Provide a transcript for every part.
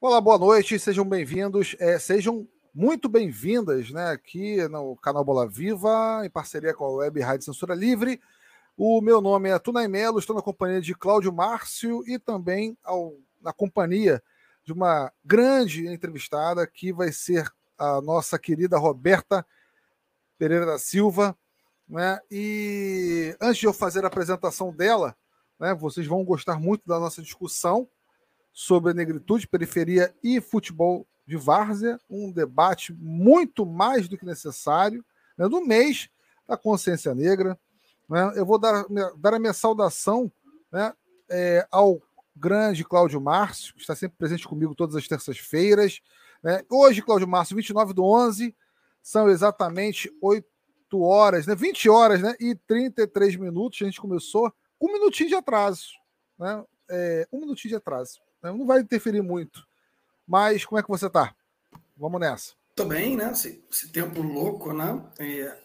Olá, boa noite, sejam bem-vindos, é, sejam muito bem-vindas né, aqui no canal Bola Viva, em parceria com a Web Rádio Censura Livre. O meu nome é Tunay Melo, estou na companhia de Cláudio Márcio e também ao, na companhia de uma grande entrevistada que vai ser a nossa querida Roberta Pereira da Silva. Né? E antes de eu fazer a apresentação dela, né, vocês vão gostar muito da nossa discussão sobre negritude, periferia e futebol de várzea, um debate muito mais do que necessário né, no mês da consciência negra. Né? Eu vou dar, dar a minha saudação né, é, ao grande Cláudio Márcio, que está sempre presente comigo todas as terças-feiras. Né? Hoje, Cláudio Márcio, 29 do 11, são exatamente 8 horas, né? 20 horas né? e 33 minutos. A gente começou um minutinho de atraso. Né? É, um minutinho de atraso. Né? Não vai interferir muito. Mas como é que você está? Vamos nessa. Tô bem, né? Esse, esse tempo louco, né? É,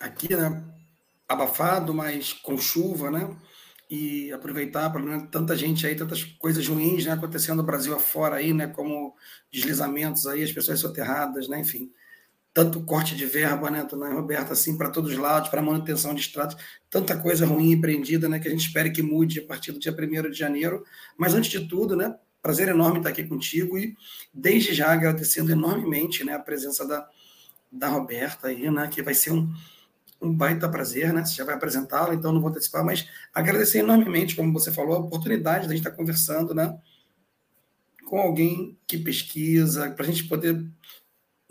aqui, né? Abafado, mas com chuva, né? E aproveitar para tanta gente aí, tantas coisas ruins, né? Acontecendo no Brasil afora aí, né? Como deslizamentos aí, as pessoas soterradas, né? Enfim, tanto corte de verba, né, né Roberto, assim, para todos os lados, para manutenção de estratos, tanta coisa ruim empreendida, né, que a gente espera que mude a partir do dia 1 de janeiro. Mas, antes de tudo, né, prazer enorme estar aqui contigo e, desde já, agradecendo enormemente, né, a presença da, da Roberta aí, né, que vai ser um, um baita prazer, né, você já vai apresentá-la, então não vou antecipar, mas agradecer enormemente, como você falou, a oportunidade de a gente estar conversando, né, com alguém que pesquisa, para a gente poder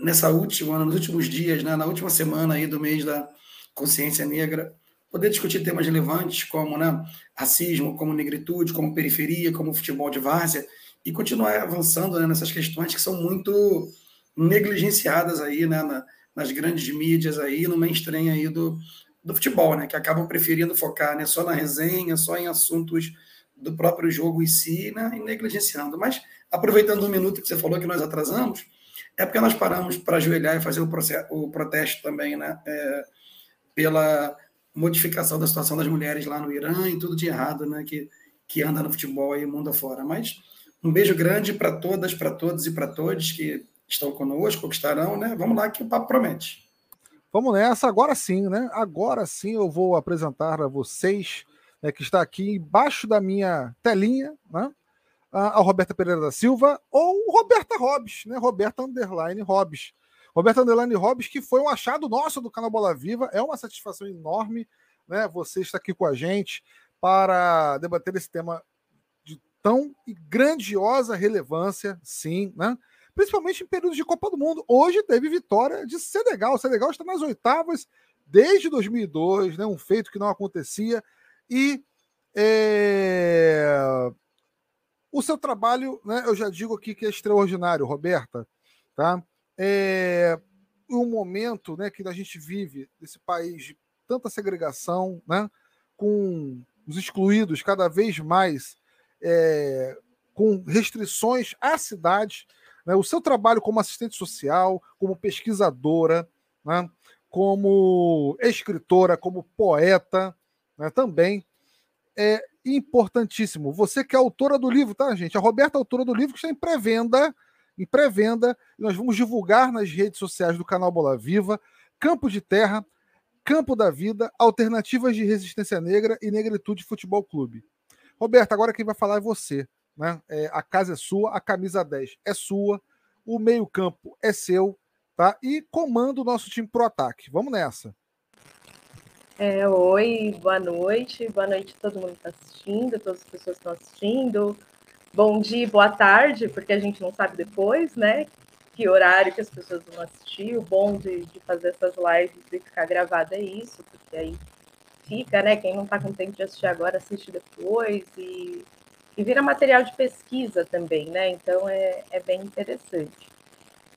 nessa última, nos últimos dias, né, na última semana aí do mês da consciência negra, poder discutir temas relevantes como né, racismo, como negritude, como periferia, como futebol de várzea, e continuar avançando né, nessas questões que são muito negligenciadas aí né, na, nas grandes mídias aí, no mainstream aí do, do futebol, né, que acabam preferindo focar né, só na resenha, só em assuntos do próprio jogo em si, né, e negligenciando. Mas, aproveitando um minuto que você falou que nós atrasamos, é porque nós paramos para ajoelhar e fazer o, processo, o protesto também, né? É, pela modificação da situação das mulheres lá no Irã e tudo de errado, né? Que, que anda no futebol aí mundo afora. Mas um beijo grande para todas, para todos e para todos que estão conosco, que estarão, né? Vamos lá que o papo promete. Vamos nessa, agora sim, né? Agora sim eu vou apresentar a vocês, né, que está aqui embaixo da minha telinha, né? A Roberta Pereira da Silva ou Roberta Hobbes, né? Roberta Underline Hobbes. Roberta Underline Hobbes, que foi um achado nosso do canal Bola Viva, é uma satisfação enorme, né? Você está aqui com a gente para debater esse tema de tão grandiosa relevância, sim, né? Principalmente em períodos de Copa do Mundo. Hoje teve vitória de Senegal. O Senegal está nas oitavas desde 2002, né? Um feito que não acontecia e é, o seu trabalho, né, eu já digo aqui que é extraordinário, Roberta, tá? É um momento, né, que a gente vive nesse país de tanta segregação, né, com os excluídos cada vez mais é, com restrições à cidade. Né, o seu trabalho como assistente social, como pesquisadora, né, como escritora, como poeta, né, também é importantíssimo. Você que é autora do livro, tá, gente? A Roberta é autora do livro que está em pré-venda. Em pré-venda, nós vamos divulgar nas redes sociais do canal Bola Viva, Campo de Terra, Campo da Vida, Alternativas de Resistência Negra e Negritude Futebol Clube. Roberta, agora quem vai falar é você. Né? É, a casa é sua, a camisa 10 é sua, o meio-campo é seu, tá? E comanda o nosso time pro ataque. Vamos nessa. É, oi, boa noite, boa noite a todo mundo que está assistindo, todas as pessoas que estão assistindo. Bom dia, boa tarde, porque a gente não sabe depois, né? Que horário que as pessoas vão assistir. O bom de, de fazer essas lives e ficar gravada é isso, porque aí fica, né? Quem não está com tempo de assistir agora, assiste depois e, e vira material de pesquisa também, né? Então é, é bem interessante.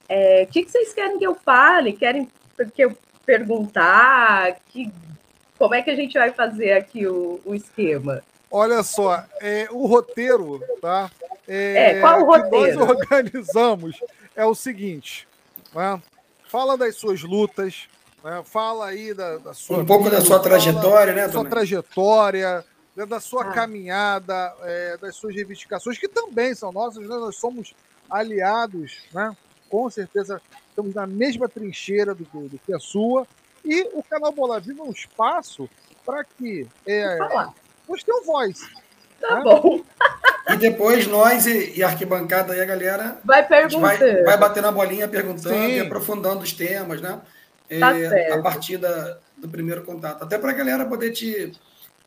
É, o que, que vocês querem que eu fale? Querem que eu perguntar? Que como é que a gente vai fazer aqui o, o esquema? Olha só, é, o roteiro, tá? É, é qual o roteiro? nós organizamos é o seguinte: né? fala das suas lutas, né? fala aí da, da sua. Um pouco vida, da sua trajetória, né? Da sua trajetória, né? da sua ah. caminhada, é, das suas reivindicações, que também são nossas, né? nós somos aliados, né? Com certeza estamos na mesma trincheira do, do, do que a sua. E o canal Bola Viva é um espaço para que é, você tenha um voz. Tá né? bom. E depois nós e, e a arquibancada e a galera vai perguntando. Vai, vai bater na bolinha perguntando Sim. e aprofundando os temas, né? Tá é, a partir da, do primeiro contato. Até para a galera poder te,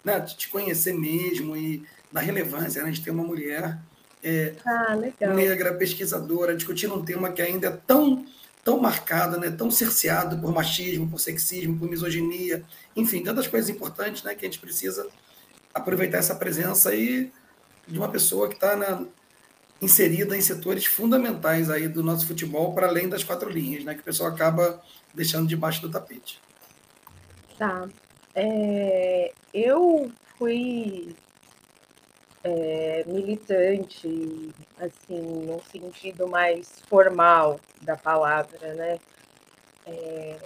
né, te conhecer mesmo e da relevância né, de ter uma mulher é, ah, negra, pesquisadora, discutindo um tema que ainda é tão, tão marcado, né, tão cerceado por machismo, por sexismo, por misoginia, enfim, tantas coisas importantes né, que a gente precisa aproveitar essa presença aí de uma pessoa que está inserida em setores fundamentais aí do nosso futebol, para além das quatro linhas, né, que o pessoal acaba deixando debaixo do tapete. Tá. É, eu fui é, militante, assim, no sentido mais formal da palavra, né? É,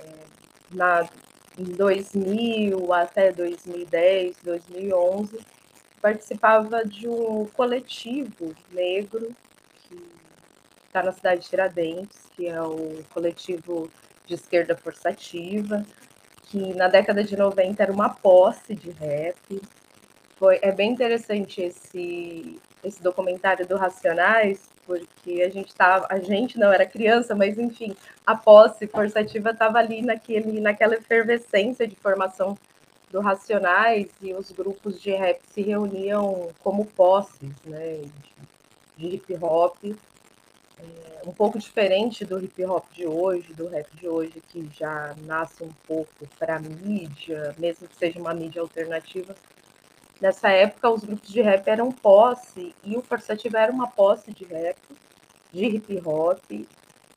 na, em 2000 até 2010, 2011, participava de um coletivo negro que está na cidade de Tiradentes, que é o coletivo de esquerda forçativa, que na década de 90 era uma posse de rap. Foi, é bem interessante esse, esse documentário do Racionais, porque a gente tava, a gente não era criança, mas enfim, a posse forçativa estava ali naquele, naquela efervescência de formação do Racionais e os grupos de rap se reuniam como posses, né, de, de hip hop, é, um pouco diferente do hip hop de hoje, do rap de hoje, que já nasce um pouco para mídia, mesmo que seja uma mídia alternativa. Nessa época, os grupos de rap eram posse e o Forçativa era uma posse de rap, de hip hop.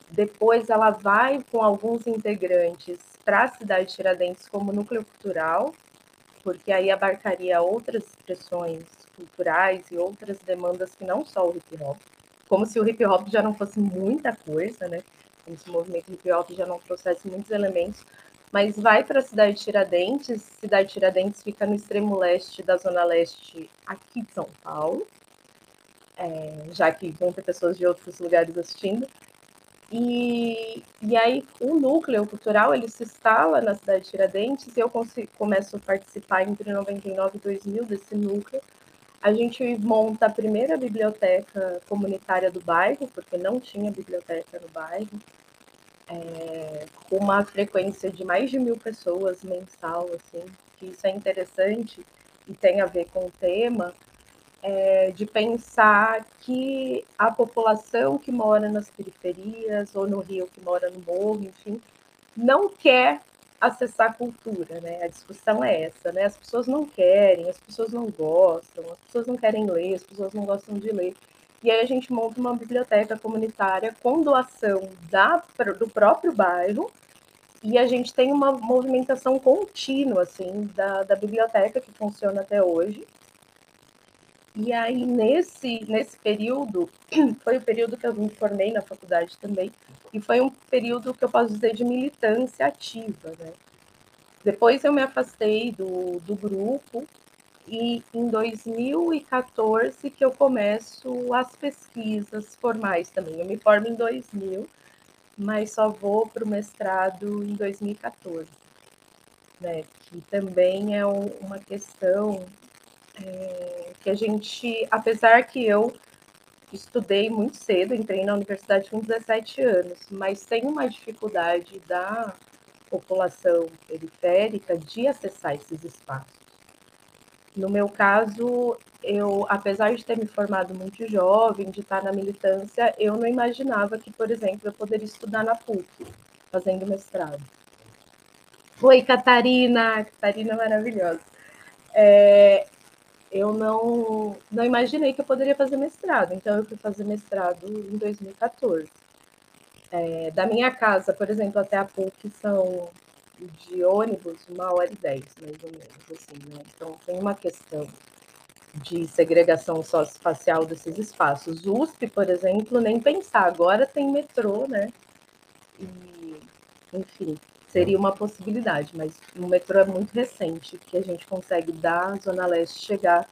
Depois, ela vai com alguns integrantes para a cidade de Tiradentes como núcleo cultural, porque aí abarcaria outras expressões culturais e outras demandas que não só o hip hop como se o hip hop já não fosse muita coisa, né? Como se o movimento hip hop já não trouxesse muitos elementos, mas vai para a cidade de Tiradentes. Cidade de Tiradentes fica no extremo leste da zona leste aqui de São Paulo, é, já que vão ter pessoas de outros lugares assistindo. E, e aí o núcleo cultural ele se instala na cidade de Tiradentes e eu começo a participar entre 99 e 2000 desse núcleo a gente monta a primeira biblioteca comunitária do bairro, porque não tinha biblioteca no bairro, é, com uma frequência de mais de mil pessoas mensal, assim, que isso é interessante e tem a ver com o tema, é, de pensar que a população que mora nas periferias ou no Rio que mora no morro, enfim, não quer acessar cultura, né? A discussão é essa, né? As pessoas não querem, as pessoas não gostam, as pessoas não querem ler, as pessoas não gostam de ler. E aí a gente monta uma biblioteca comunitária com doação da, do próprio bairro e a gente tem uma movimentação contínua, assim, da, da biblioteca que funciona até hoje. E aí, nesse, nesse período, foi o período que eu me formei na faculdade também, e foi um período que eu posso dizer de militância ativa, né? Depois eu me afastei do, do grupo e em 2014 que eu começo as pesquisas formais também. Eu me formo em 2000, mas só vou para o mestrado em 2014, né? Que também é um, uma questão é, que a gente, apesar que eu estudei muito cedo, entrei na universidade com 17 anos, mas tem uma dificuldade da população periférica de acessar esses espaços. No meu caso, eu, apesar de ter me formado muito jovem, de estar na militância, eu não imaginava que, por exemplo, eu poderia estudar na PUC, fazendo mestrado. Oi, Catarina! Catarina maravilhosa. É, eu não, não imaginei que eu poderia fazer mestrado, então eu fui fazer mestrado em 2014. É, da minha casa, por exemplo, até a PUC são de ônibus uma hora e dez, mais ou menos, assim, né? Então tem uma questão de segregação socioespacial desses espaços. USP, por exemplo, nem pensar, agora tem metrô, né? E, enfim, seria uma possibilidade, mas o metrô é muito recente, que a gente consegue da Zona Leste chegar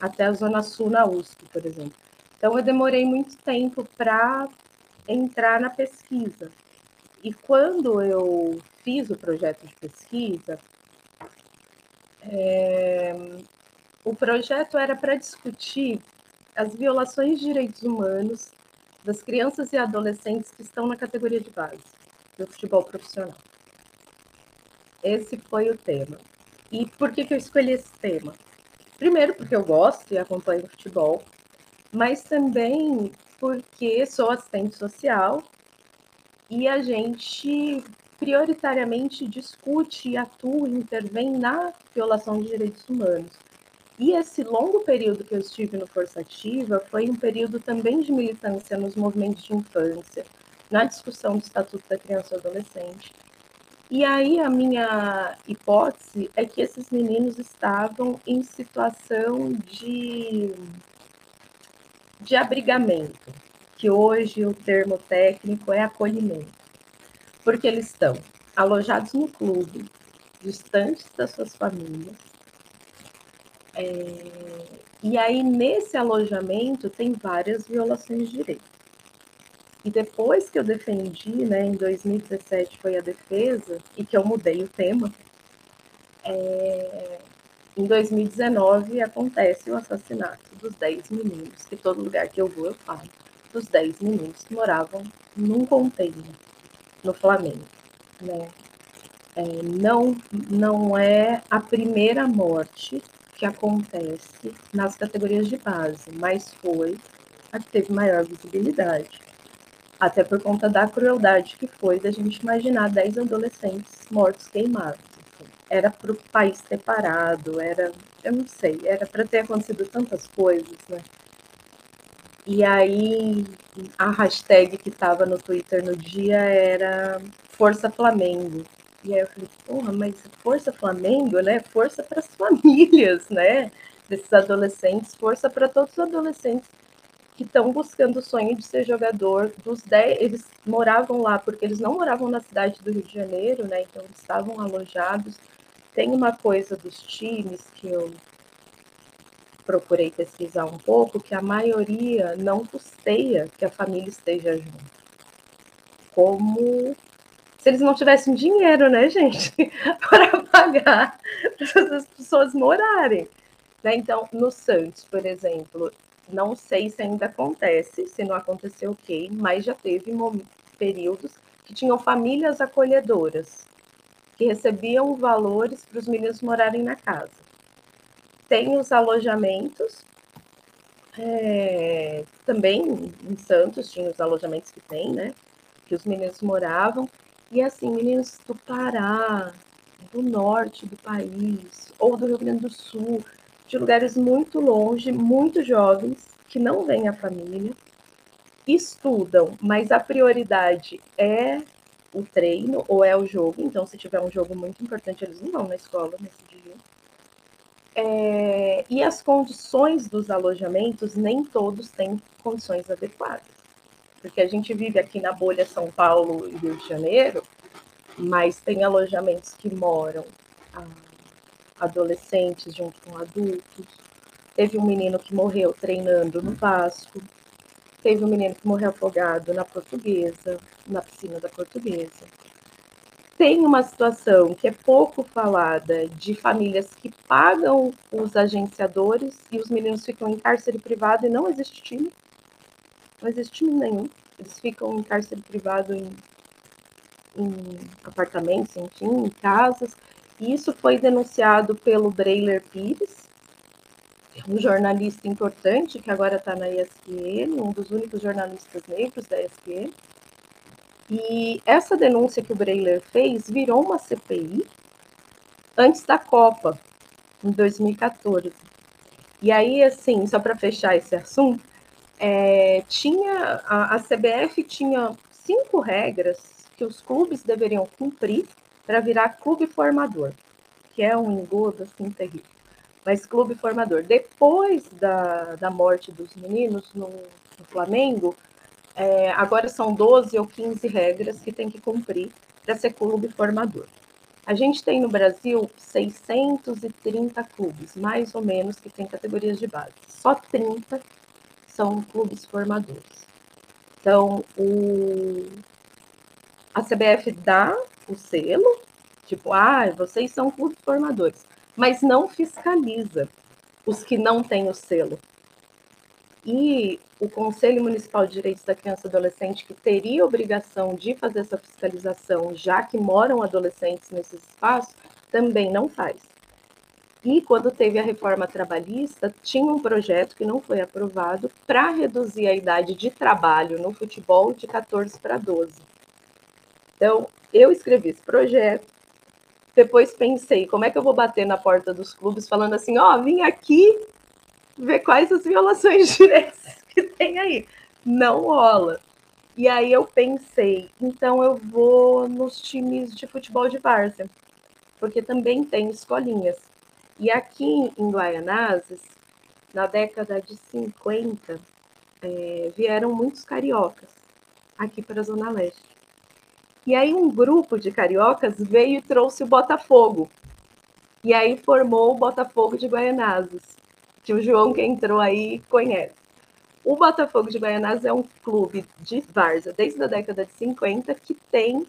até a Zona Sul na USP, por exemplo. Então, eu demorei muito tempo para entrar na pesquisa. E quando eu fiz o projeto de pesquisa, é, o projeto era para discutir as violações de direitos humanos das crianças e adolescentes que estão na categoria de base do futebol profissional. Esse foi o tema. E por que, que eu escolhi esse tema? Primeiro, porque eu gosto e acompanho futebol, mas também porque sou assistente social e a gente prioritariamente discute, e atua intervém na violação de direitos humanos. E esse longo período que eu estive no Força Ativa foi um período também de militância nos movimentos de infância, na discussão do Estatuto da Criança e Adolescente. E aí a minha hipótese é que esses meninos estavam em situação de, de abrigamento, que hoje o termo técnico é acolhimento, porque eles estão alojados no clube, distantes das suas famílias, é, e aí, nesse alojamento, tem várias violações de direito. E depois que eu defendi, né, em 2017 foi a defesa, e que eu mudei o tema, é, em 2019 acontece o assassinato dos 10 meninos, que todo lugar que eu vou eu falo, dos 10 meninos que moravam num container no Flamengo. Né? É, não, não é a primeira morte que acontece nas categorias de base, mas foi a que teve maior visibilidade. Até por conta da crueldade que foi da gente imaginar 10 adolescentes mortos queimados. Assim. Era para o país ter parado, era, eu não sei, era para ter acontecido tantas coisas, né? E aí a hashtag que estava no Twitter no dia era Força Flamengo. E aí eu falei, porra, mas Força Flamengo, né? Força para as famílias, né? Desses adolescentes, força para todos os adolescentes que estão buscando o sonho de ser jogador. Dos 10, eles moravam lá porque eles não moravam na cidade do Rio de Janeiro, né? Então eles estavam alojados. Tem uma coisa dos times que eu procurei pesquisar um pouco, que a maioria não custeia que a família esteja junto. Como se eles não tivessem dinheiro, né, gente, para pagar para as pessoas morarem. Né? Então, no Santos, por exemplo, não sei se ainda acontece, se não aconteceu, ok, mas já teve períodos que tinham famílias acolhedoras, que recebiam valores para os meninos morarem na casa. Tem os alojamentos, é, também em Santos tinha os alojamentos que tem, né? Que os meninos moravam, e assim, meninos do Pará, do norte do país, ou do Rio Grande do Sul, de lugares muito longe, muito jovens, que não vêm a família, estudam, mas a prioridade é o treino ou é o jogo. Então, se tiver um jogo muito importante, eles não vão na escola nesse. É, e as condições dos alojamentos, nem todos têm condições adequadas porque a gente vive aqui na bolha São Paulo e Rio de Janeiro, mas tem alojamentos que moram ah, adolescentes junto com adultos. Teve um menino que morreu treinando no Vasco. Teve um menino que morreu afogado na Portuguesa, na piscina da Portuguesa. Tem uma situação que é pouco falada de famílias que pagam os agenciadores e os meninos ficam em cárcere privado e não existe time não existe time nenhum. Eles ficam em cárcere privado em, em apartamentos, enfim, em casas. E isso foi denunciado pelo Breiler Pires, um jornalista importante que agora está na ESPN, um dos únicos jornalistas negros da ESPN. E essa denúncia que o Breiler fez virou uma CPI antes da Copa, em 2014. E aí, assim, só para fechar esse assunto, é, tinha a, a CBF tinha cinco regras que os clubes deveriam cumprir para virar clube formador, que é um engodo assim terrível. Mas clube formador. Depois da, da morte dos meninos no, no Flamengo, é, agora são 12 ou 15 regras que tem que cumprir para ser clube formador. A gente tem no Brasil 630 clubes, mais ou menos, que tem categorias de base. Só 30 são clubes formadores. Então, o, a CBF dá o selo, tipo, ah, vocês são clubes formadores, mas não fiscaliza os que não têm o selo. E o Conselho Municipal de Direitos da Criança e Adolescente, que teria obrigação de fazer essa fiscalização, já que moram adolescentes nesses espaços, também não faz. E quando teve a reforma trabalhista, tinha um projeto que não foi aprovado para reduzir a idade de trabalho no futebol de 14 para 12. Então, eu escrevi esse projeto, depois pensei, como é que eu vou bater na porta dos clubes falando assim, ó, oh, vim aqui ver quais as violações de direitos que tem aí. Não rola. E aí eu pensei, então eu vou nos times de futebol de várzea, porque também tem escolinhas. E aqui em Guaianazes, na década de 50, é, vieram muitos cariocas aqui para a Zona Leste. E aí um grupo de cariocas veio e trouxe o Botafogo. E aí formou o Botafogo de Guaianazes, que o João que entrou aí conhece. O Botafogo de Guaianazes é um clube de várzea desde a década de 50 que tem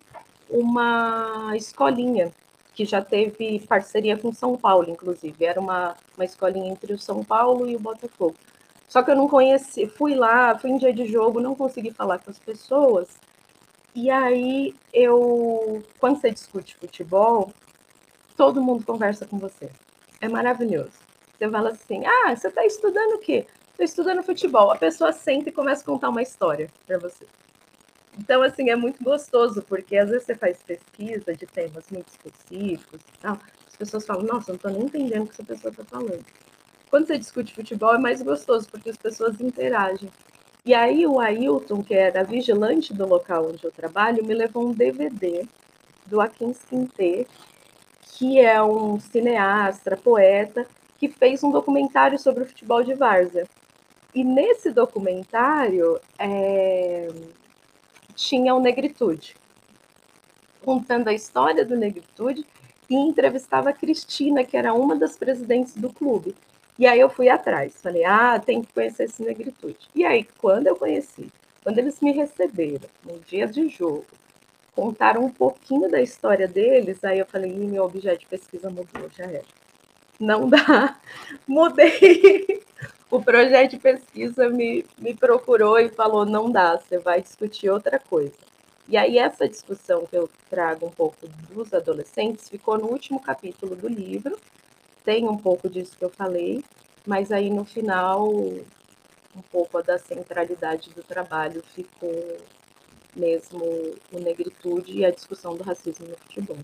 uma escolinha que já teve parceria com São Paulo, inclusive. Era uma, uma escolinha entre o São Paulo e o Botafogo. Só que eu não conheci, fui lá, fui em dia de jogo, não consegui falar com as pessoas. E aí eu, quando você discute futebol, todo mundo conversa com você. É maravilhoso. Você fala assim: ah, você está estudando o quê? Estou estudando futebol. A pessoa senta e começa a contar uma história para você. Então, assim, é muito gostoso, porque às vezes você faz pesquisa de temas muito específicos e tal, as pessoas falam, nossa, não estou nem entendendo o que essa pessoa está falando. Quando você discute futebol, é mais gostoso, porque as pessoas interagem. E aí o Ailton, que era vigilante do local onde eu trabalho, me levou um DVD do Akin Quintet, que é um cineasta, poeta, que fez um documentário sobre o futebol de várzea. E nesse documentário, é tinha o Negritude, contando a história do Negritude e entrevistava a Cristina, que era uma das presidentes do clube. E aí eu fui atrás, falei, ah, tem que conhecer esse Negritude. E aí, quando eu conheci, quando eles me receberam, no dia de jogo, contaram um pouquinho da história deles, aí eu falei, meu objeto de pesquisa mudou, já era. Não dá. Mudei o projeto de pesquisa me, me procurou e falou: não dá, você vai discutir outra coisa. E aí, essa discussão que eu trago um pouco dos adolescentes ficou no último capítulo do livro, tem um pouco disso que eu falei, mas aí no final, um pouco da centralidade do trabalho ficou mesmo o negritude e a discussão do racismo no futebol.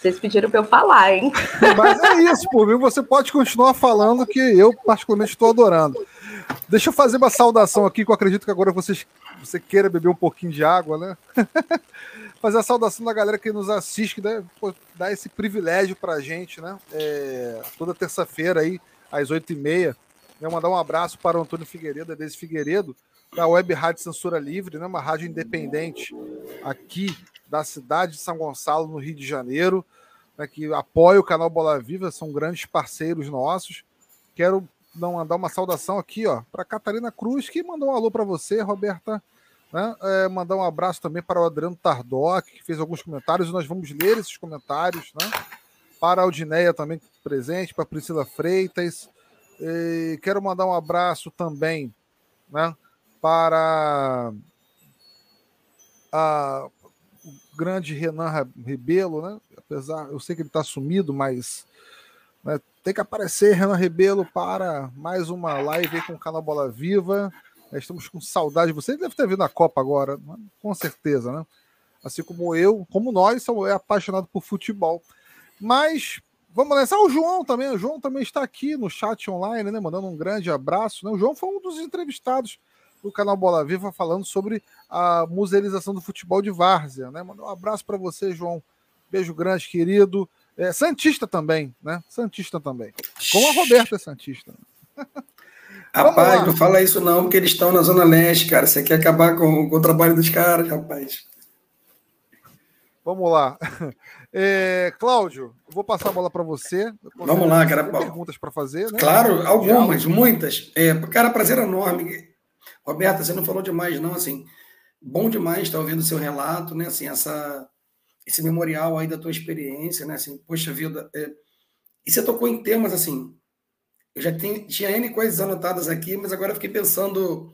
Vocês pediram para eu falar, hein? Mas é isso, por mim você pode continuar falando que eu particularmente estou adorando. Deixa eu fazer uma saudação aqui, que eu acredito que agora vocês, você queira beber um pouquinho de água, né? fazer a saudação da galera que nos assiste, que dá, pô, dá esse privilégio para a gente, né? É, toda terça-feira aí, às oito e meia. Eu mandar um abraço para o Antônio Figueiredo, Adese Figueiredo, da Web Rádio Censura Livre, né? uma rádio independente aqui da cidade de São Gonçalo, no Rio de Janeiro, né, que apoia o canal Bola Viva, são grandes parceiros nossos. Quero não mandar uma saudação aqui ó, para Catarina Cruz, que mandou um alô para você, Roberta. Né? É, mandar um abraço também para o Adriano Tardoc, que fez alguns comentários, e nós vamos ler esses comentários. Né? Para a Aldineia também presente, para a Priscila Freitas. E quero mandar um abraço também né, para a grande Renan Rebelo, né? Apesar, eu sei que ele está sumido, mas né, tem que aparecer Renan Rebelo para mais uma live com o canal Bola Viva. Nós estamos com saudade. Você deve ter vindo a Copa agora, né? com certeza, né? Assim como eu, como nós, é apaixonado por futebol. Mas vamos lançar o João também. O João também está aqui no chat online, né? Mandando um grande abraço. Né? O João foi um dos entrevistados do canal Bola Viva falando sobre a musealização do futebol de várzea. Né? Um abraço para você, João. Beijo grande, querido. É, Santista também, né? Santista também. Como a Roberta é Santista. Rapaz, não fala isso não, porque eles estão na Zona Leste, cara. Você quer acabar com, com o trabalho dos caras, rapaz. Vamos lá. É, Cláudio, vou passar a bola para você. Vamos lá, cara. perguntas para fazer, né? Claro, algumas, muitas. É, cara, prazer enorme. Roberta, você não falou demais, não, assim. Bom demais estar ouvindo o seu relato, né? Assim, essa, esse memorial aí da tua experiência, né? Assim, poxa vida. É... E você tocou em temas, assim. Eu já tenho, tinha N coisas anotadas aqui, mas agora fiquei pensando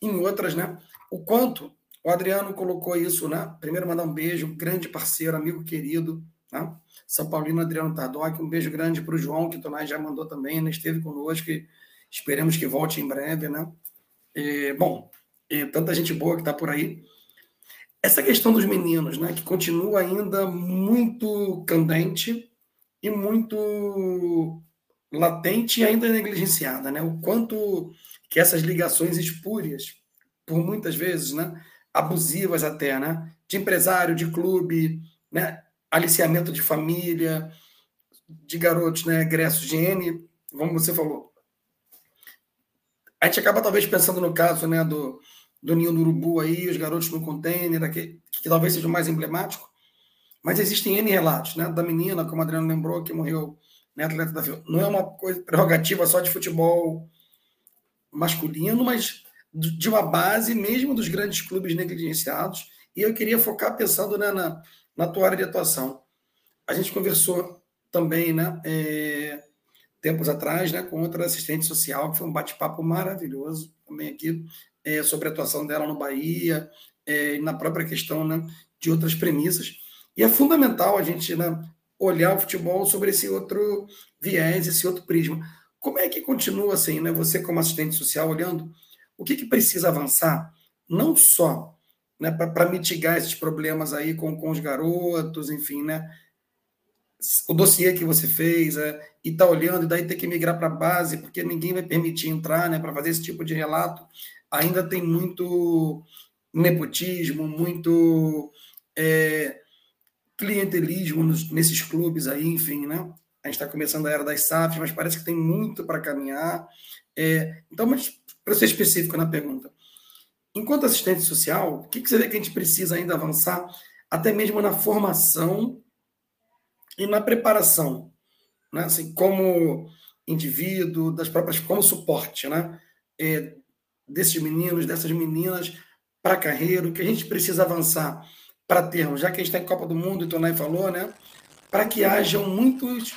em outras, né? O quanto o Adriano colocou isso, né? Primeiro, mandar um beijo, grande parceiro, amigo querido, né? São Paulino Adriano Tardoc, um beijo grande para o João, que o Tonai já mandou também, né? esteve conosco e esperemos que volte em breve, né? E, bom, e tanta gente boa que está por aí. Essa questão dos meninos, né? Que continua ainda muito candente e muito latente e ainda negligenciada, né? O quanto que essas ligações espúrias, por muitas vezes, né? abusivas até, né? De empresário, de clube, né? Aliciamento de família, de garotos, né? Egressos de N, como você falou. A gente acaba talvez pensando no caso, né? Do, do Ninho do Urubu aí, os garotos no container, que, que talvez seja o mais emblemático. Mas existem N relatos, né? Da menina, como o Adriano lembrou, que morreu, né? Atleta da Não é uma coisa prerrogativa só de futebol masculino, mas de uma base mesmo dos grandes clubes negligenciados. E eu queria focar pensando né, na, na tua área de atuação. A gente conversou também, né, é, tempos atrás, né, com outra assistente social, que foi um bate-papo maravilhoso também aqui, é, sobre a atuação dela no Bahia, é, na própria questão né, de outras premissas. E é fundamental a gente né, olhar o futebol sobre esse outro viés, esse outro prisma. Como é que continua assim, né, você como assistente social, olhando o que, que precisa avançar, não só né, para mitigar esses problemas aí com, com os garotos, enfim, né? O dossiê que você fez é, e está olhando, e daí tem que migrar para a base, porque ninguém vai permitir entrar né, para fazer esse tipo de relato. Ainda tem muito nepotismo, muito é, clientelismo nos, nesses clubes aí, enfim, né? A gente está começando a era das SAFs, mas parece que tem muito para caminhar. É, então, mas para ser específico na pergunta, enquanto assistente social, o que, que você vê que a gente precisa ainda avançar, até mesmo na formação e na preparação, né? assim, como indivíduo, das próprias, como suporte, né? É, desses meninos, dessas meninas para a carreira, o que a gente precisa avançar para termos, já que a gente está em Copa do Mundo, e o Tonai falou, né? Para que hajam muitos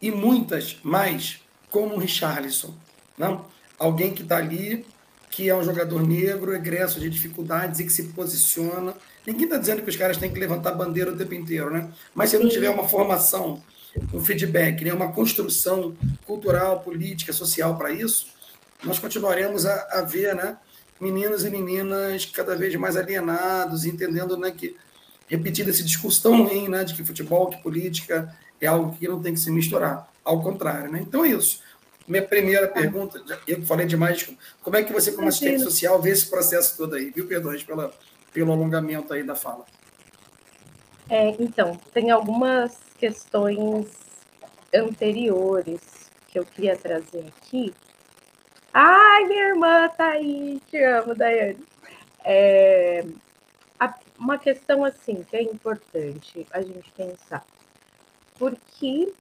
e muitas mais como o Richarlison, não? alguém que está ali, que é um jogador negro, egresso de dificuldades e que se posiciona. Ninguém está dizendo que os caras têm que levantar bandeira o tempo inteiro, né? Mas se não tiver uma formação, um feedback, né? uma construção cultural, política, social para isso, nós continuaremos a, a ver, né? Meninos e meninas cada vez mais alienados, entendendo né, que repetindo esse discurso tão ruim né, de que futebol, que política é algo que não tem que se misturar. Ao contrário, né? Então é isso. Minha primeira pergunta, eu falei demais, como é que você, como assistente social, vê esse processo todo aí? Viu, perdões pela, pelo alongamento aí da fala. É, então, tem algumas questões anteriores que eu queria trazer aqui. Ai, minha irmã tá aí, te amo, Daiane. É, uma questão assim que é importante a gente pensar. Por que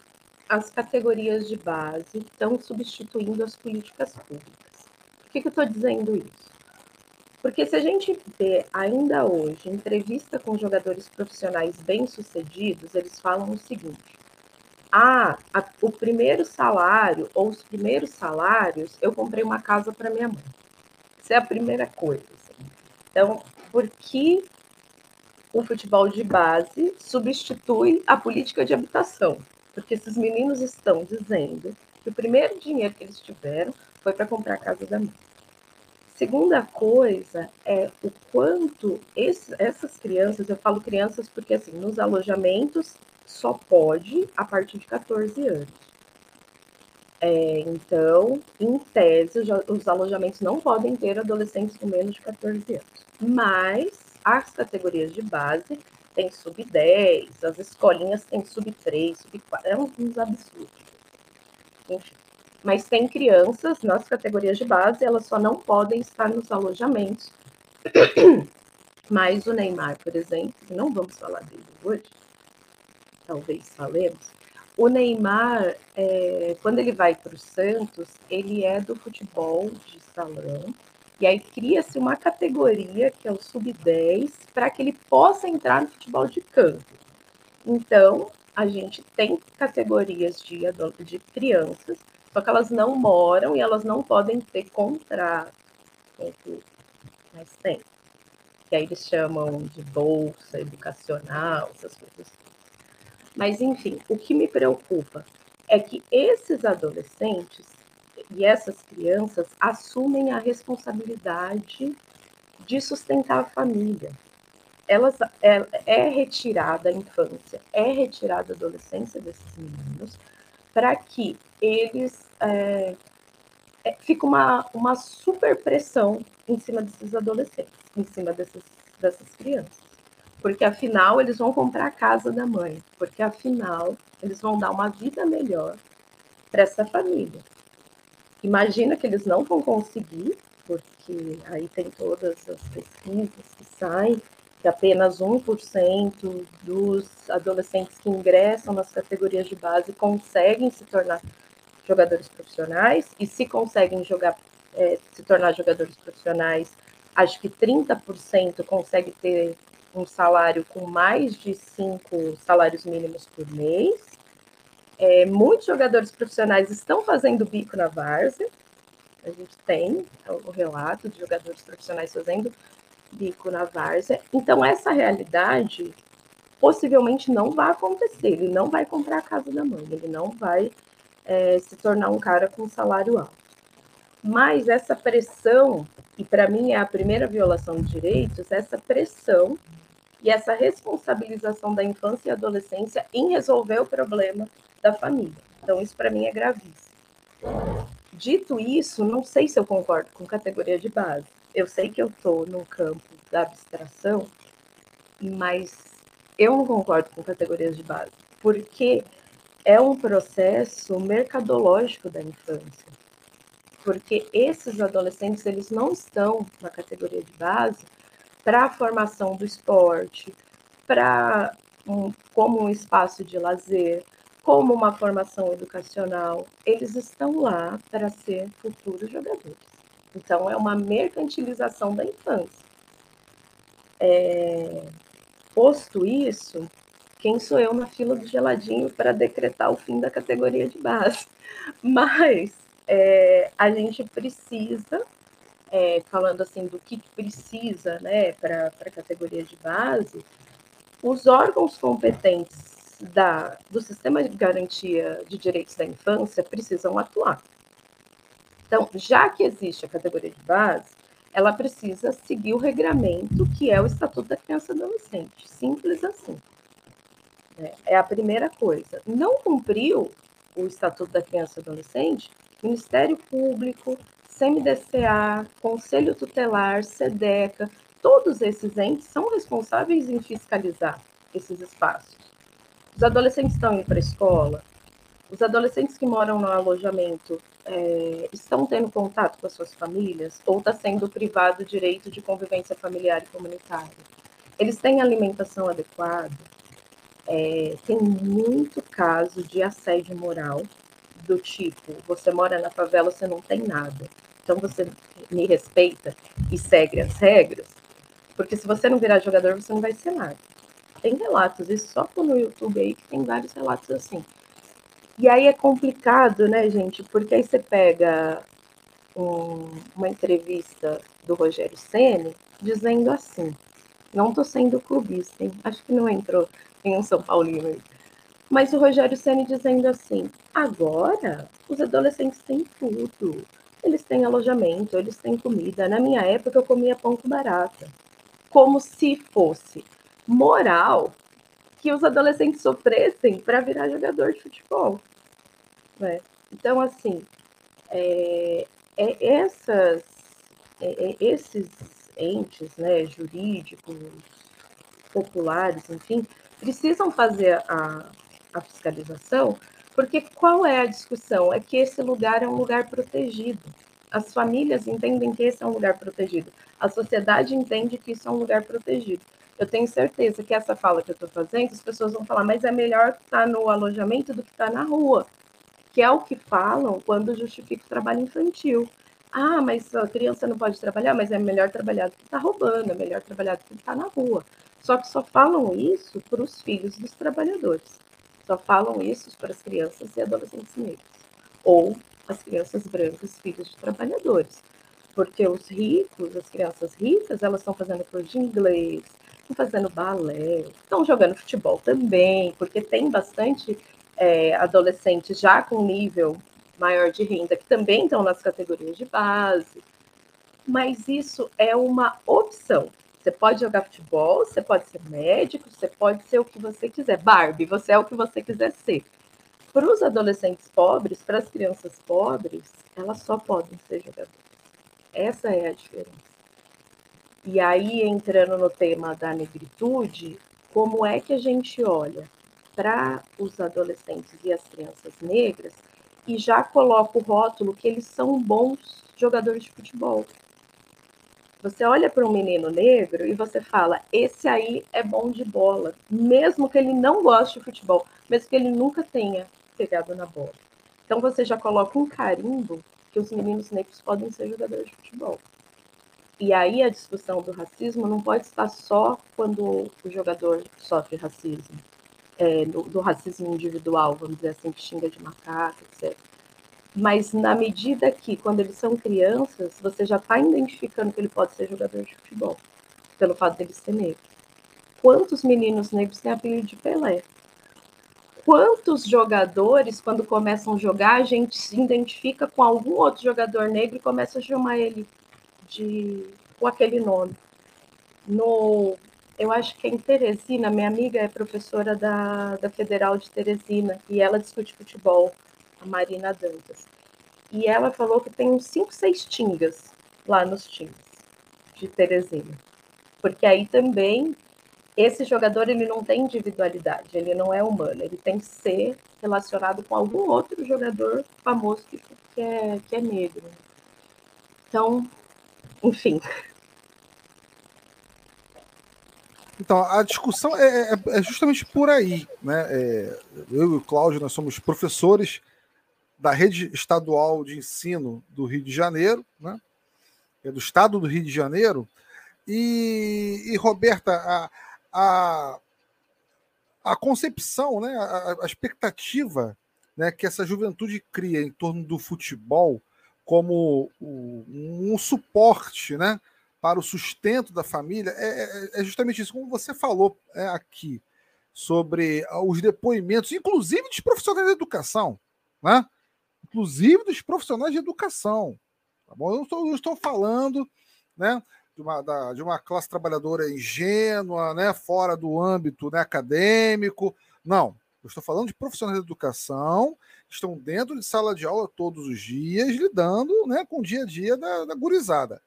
as categorias de base estão substituindo as políticas públicas. Por que, que eu estou dizendo isso? Porque se a gente vê ainda hoje entrevista com jogadores profissionais bem-sucedidos, eles falam o seguinte: ah, a, o primeiro salário ou os primeiros salários eu comprei uma casa para minha mãe. Isso é a primeira coisa. Assim. Então, por que o futebol de base substitui a política de habitação? Porque esses meninos estão dizendo que o primeiro dinheiro que eles tiveram foi para comprar a casa da mãe. Segunda coisa é o quanto esse, essas crianças, eu falo crianças porque assim, nos alojamentos só pode a partir de 14 anos. É, então, em tese, os alojamentos não podem ter adolescentes com menos de 14 anos. Mas as categorias de base tem sub-10, as escolinhas têm sub-3, sub-4, é uns absurdos. Enfim. Mas tem crianças nas categorias de base, elas só não podem estar nos alojamentos. Mas o Neymar, por exemplo, não vamos falar dele hoje, talvez falemos, o Neymar, é, quando ele vai para o Santos, ele é do futebol de salão, e aí cria-se uma categoria, que é o sub-10, para que ele possa entrar no futebol de campo. Então, a gente tem categorias de, de crianças, só que elas não moram e elas não podem ter contrato mas tem. Que aí eles chamam de bolsa educacional, essas coisas. Mas, enfim, o que me preocupa é que esses adolescentes e essas crianças assumem a responsabilidade de sustentar a família. Elas, é, é retirada a infância, é retirada a adolescência desses meninos para que eles é, é, fica uma, uma super pressão em cima desses adolescentes, em cima dessas, dessas crianças. Porque afinal eles vão comprar a casa da mãe, porque afinal eles vão dar uma vida melhor para essa família. Imagina que eles não vão conseguir, porque aí tem todas as pesquisas que saem, que apenas 1% dos adolescentes que ingressam nas categorias de base conseguem se tornar jogadores profissionais, e se conseguem jogar, é, se tornar jogadores profissionais, acho que 30% consegue ter um salário com mais de cinco salários mínimos por mês. É, muitos jogadores profissionais estão fazendo bico na várzea. A gente tem o relato de jogadores profissionais fazendo bico na várzea. Então, essa realidade possivelmente não vai acontecer. Ele não vai comprar a casa da mãe, ele não vai é, se tornar um cara com salário alto. Mas essa pressão, e para mim é a primeira violação de direitos, essa pressão e essa responsabilização da infância e adolescência em resolver o problema da família. Então, isso para mim é gravíssimo. Dito isso, não sei se eu concordo com categoria de base. Eu sei que eu estou no campo da abstração, mas eu não concordo com categorias de base, porque é um processo mercadológico da infância, porque esses adolescentes eles não estão na categoria de base para a formação do esporte, para um, como um espaço de lazer, como uma formação educacional, eles estão lá para ser futuros jogadores. Então é uma mercantilização da infância. É, posto isso, quem sou eu na fila do geladinho para decretar o fim da categoria de base? Mas é, a gente precisa, é, falando assim do que precisa né, para a categoria de base, os órgãos competentes da, do sistema de garantia de direitos da infância precisam atuar. Então, já que existe a categoria de base, ela precisa seguir o regramento que é o Estatuto da Criança e Adolescente. Simples assim. É, é a primeira coisa. Não cumpriu o Estatuto da Criança e Adolescente, Ministério Público, CMDCA, Conselho Tutelar, SEDECA, todos esses entes são responsáveis em fiscalizar esses espaços. Os adolescentes estão indo para a escola, os adolescentes que moram no alojamento é, estão tendo contato com as suas famílias ou está sendo privado o direito de convivência familiar e comunitária? Eles têm alimentação adequada? É, tem muito caso de assédio moral, do tipo, você mora na favela, você não tem nada. Então você me respeita e segue as regras, porque se você não virar jogador, você não vai ser nada. Tem relatos, isso só no YouTube aí que tem vários relatos assim. E aí é complicado, né, gente? Porque aí você pega um, uma entrevista do Rogério Ceni dizendo assim: não estou sendo clubista, hein? acho que não entrou em um São Paulino aí. Mas o Rogério Ceni dizendo assim: agora os adolescentes têm tudo. Eles têm alojamento, eles têm comida. Na minha época eu comia pão com barata. Como se fosse moral que os adolescentes sofressem para virar jogador de futebol. Né? Então, assim, é, é essas, é, é esses entes né, jurídicos, populares, enfim, precisam fazer a, a fiscalização, porque qual é a discussão? É que esse lugar é um lugar protegido. As famílias entendem que esse é um lugar protegido. A sociedade entende que isso é um lugar protegido. Eu tenho certeza que essa fala que eu estou fazendo, as pessoas vão falar, mas é melhor estar tá no alojamento do que estar tá na rua, que é o que falam quando justifica o trabalho infantil. Ah, mas a criança não pode trabalhar, mas é melhor trabalhar do que estar tá roubando, é melhor trabalhar do que estar na rua. Só que só falam isso para os filhos dos trabalhadores. Só falam isso para as crianças e adolescentes negros. Ou as crianças brancas, filhos de trabalhadores. Porque os ricos, as crianças ricas, elas estão fazendo curso de inglês, estão fazendo balé, estão jogando futebol também, porque tem bastante é, adolescentes já com nível maior de renda que também estão nas categorias de base. Mas isso é uma opção. Você pode jogar futebol, você pode ser médico, você pode ser o que você quiser. Barbie, você é o que você quiser ser. Para os adolescentes pobres, para as crianças pobres, elas só podem ser jogadoras. Essa é a diferença. E aí, entrando no tema da negritude, como é que a gente olha para os adolescentes e as crianças negras e já coloca o rótulo que eles são bons jogadores de futebol? Você olha para um menino negro e você fala: esse aí é bom de bola, mesmo que ele não goste de futebol, mesmo que ele nunca tenha pegado na bola. Então você já coloca um carimbo que os meninos negros podem ser jogadores de futebol. E aí a discussão do racismo não pode estar só quando o jogador sofre racismo, é, do, do, racismo individual, vamos dizer assim, que xinga de macaco, etc. Mas na medida que, quando eles são crianças, você já está identificando que ele pode ser jogador de futebol, pelo fato dele ser negro. Quantos meninos negros têm apelido de Pelé? Quantos jogadores, quando começam a jogar, a gente se identifica com algum outro jogador negro e começa a chamar ele de com aquele nome. No, eu acho que é em Teresina, minha amiga é professora da, da Federal de Teresina e ela discute futebol, a Marina Dantas. E ela falou que tem uns 5, 6 tingas lá nos times de Teresina. Porque aí também esse jogador ele não tem individualidade, ele não é humano, ele tem que ser relacionado com algum outro jogador famoso que, que, é, que é negro. Então, enfim. Então, a discussão é, é, é justamente por aí. Né? É, eu e o Cláudio, nós somos professores da rede estadual de ensino do Rio de Janeiro, né? é do estado do Rio de Janeiro. E, e Roberta, a, a, a concepção, né? a, a expectativa né, que essa juventude cria em torno do futebol como um suporte né, para o sustento da família, é, é, é justamente isso, como você falou é, aqui, sobre os depoimentos, inclusive dos profissionais de educação, né? inclusive dos profissionais de educação. Tá bom? Eu, estou, eu estou falando né, de, uma, da, de uma classe trabalhadora ingênua, né, fora do âmbito né, acadêmico. Não, eu estou falando de profissionais de educação estão dentro de sala de aula todos os dias, lidando né, com o dia a dia da, da gurizada.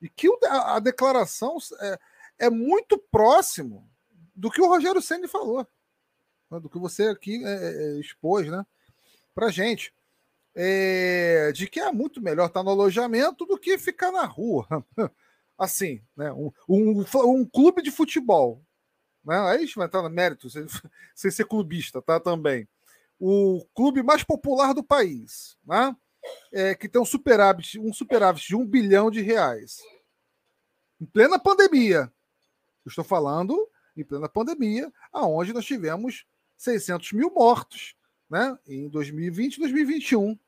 E que o, a, a, declaração é, é, muito próximo do que o Rogério Senni falou, né, do que você aqui é, é, é expôs né, para gente. É, de que é muito melhor estar no alojamento do que ficar na rua. Assim, né, um, um, um clube de futebol. Né, aí a gente vai entrar no mérito, sem, sem ser clubista, tá? Também o clube mais popular do país, né? É, que tem um superávit, um superávit de um bilhão de reais. Em plena pandemia. Eu estou falando em plena pandemia, aonde nós tivemos 600 mil mortos né, em 2020 e 2021.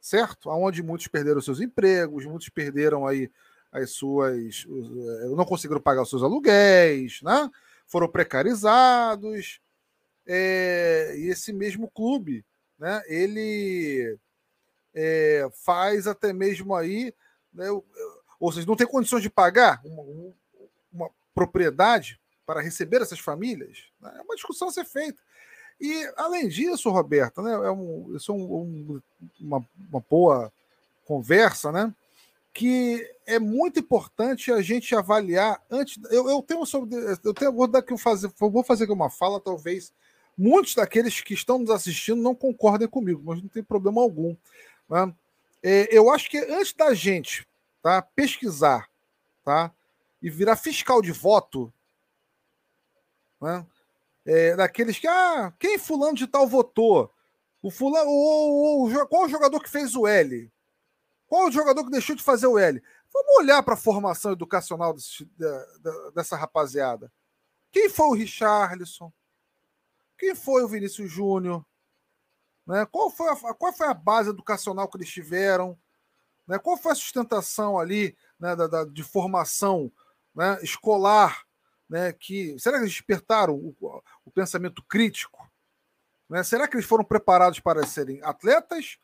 Certo? Aonde muitos perderam seus empregos, muitos perderam aí as suas. Eh, não conseguiram pagar os seus aluguéis, né? foram precarizados, é, esse mesmo clube, né, ele é, faz até mesmo aí, né, ou seja, não tem condições de pagar uma, uma propriedade para receber essas famílias, né, é uma discussão a ser feita. E, além disso, Roberta, né, é um, isso é um, uma, uma boa conversa, né? que é muito importante a gente avaliar antes. Eu, eu tenho sobre. Eu tenho, vou, dar aqui fazer, vou fazer aqui uma fala, talvez Muitos daqueles que estão nos assistindo não concordem comigo, mas não tem problema algum. Né? É, eu acho que antes da gente tá, pesquisar, tá? E virar fiscal de voto, né? É, daqueles que, ah, quem fulano de tal votou? O fulano, o, o, o, qual o jogador que fez o L? Qual o jogador que deixou de fazer o L? Vamos olhar para a formação educacional desse, dessa rapaziada. Quem foi o Richarlison? Quem foi o Vinícius Júnior? Né? Qual, foi a, qual foi a base educacional que eles tiveram? Né? Qual foi a sustentação ali né, da, da, de formação né, escolar? Né, que, será que eles despertaram o, o pensamento crítico? Né? Será que eles foram preparados para serem atletas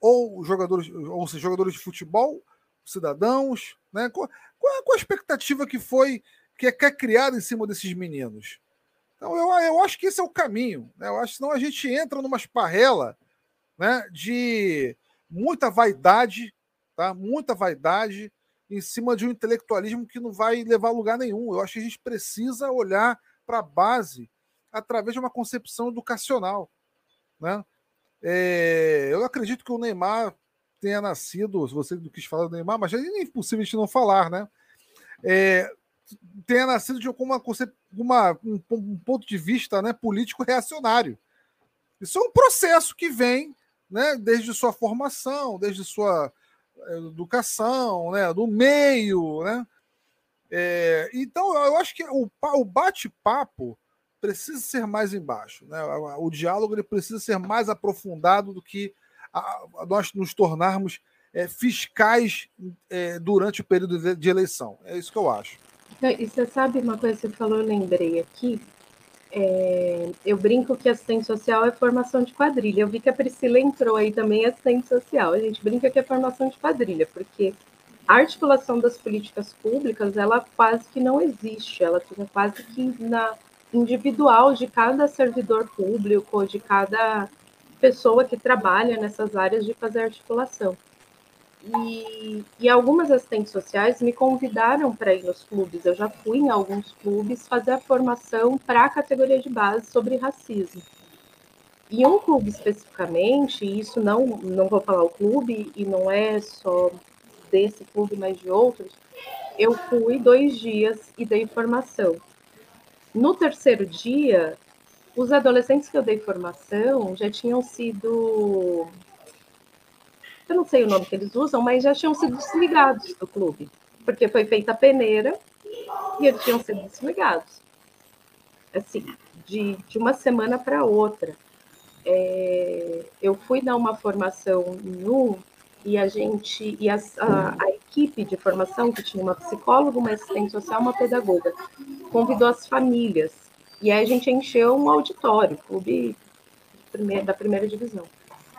ou jogadores, ou seja, jogadores de futebol, cidadãos? Né? Qual, qual, qual a expectativa que foi que é, que é criada em cima desses meninos? Então, eu, eu acho que esse é o caminho. Né? Eu acho que senão a gente entra numa esparrela né, de muita vaidade, tá? muita vaidade em cima de um intelectualismo que não vai levar a lugar nenhum. Eu acho que a gente precisa olhar para a base através de uma concepção educacional. Né? É, eu acredito que o Neymar tenha nascido, se você não quis falar do Neymar, mas é impossível a gente não falar, né? É, tenha nascido de alguma, uma, um, um, ponto de vista né, político reacionário. Isso é um processo que vem né, desde sua formação, desde sua eh, educação, né, do meio. Né? É, então, eu acho que o, o bate-papo precisa ser mais embaixo. Né? O, o diálogo ele precisa ser mais aprofundado do que a, a nós nos tornarmos é, fiscais é, durante o período de, de eleição. É isso que eu acho. E você sabe uma coisa que você falou, eu lembrei aqui. É, eu brinco que assistente social é formação de quadrilha. Eu vi que a Priscila entrou aí também assistente social. A gente brinca que é formação de quadrilha, porque a articulação das políticas públicas, ela quase que não existe. Ela fica quase que na individual de cada servidor público, de cada pessoa que trabalha nessas áreas de fazer articulação. E, e algumas assistentes sociais me convidaram para ir nos clubes. Eu já fui em alguns clubes fazer a formação para a categoria de base sobre racismo. E um clube especificamente, e isso não, não vou falar o clube, e não é só desse clube, mas de outros, eu fui dois dias e dei formação. No terceiro dia, os adolescentes que eu dei formação já tinham sido eu não sei o nome que eles usam, mas já tinham sido desligados do clube, porque foi feita a peneira e eles tinham sido desligados. Assim, de, de uma semana para outra. É, eu fui dar uma formação no e a gente e a, a, a, equipe de formação que tinha uma psicóloga, uma assistente social, uma pedagoga, convidou as famílias e aí a gente encheu um auditório, clube da primeira divisão.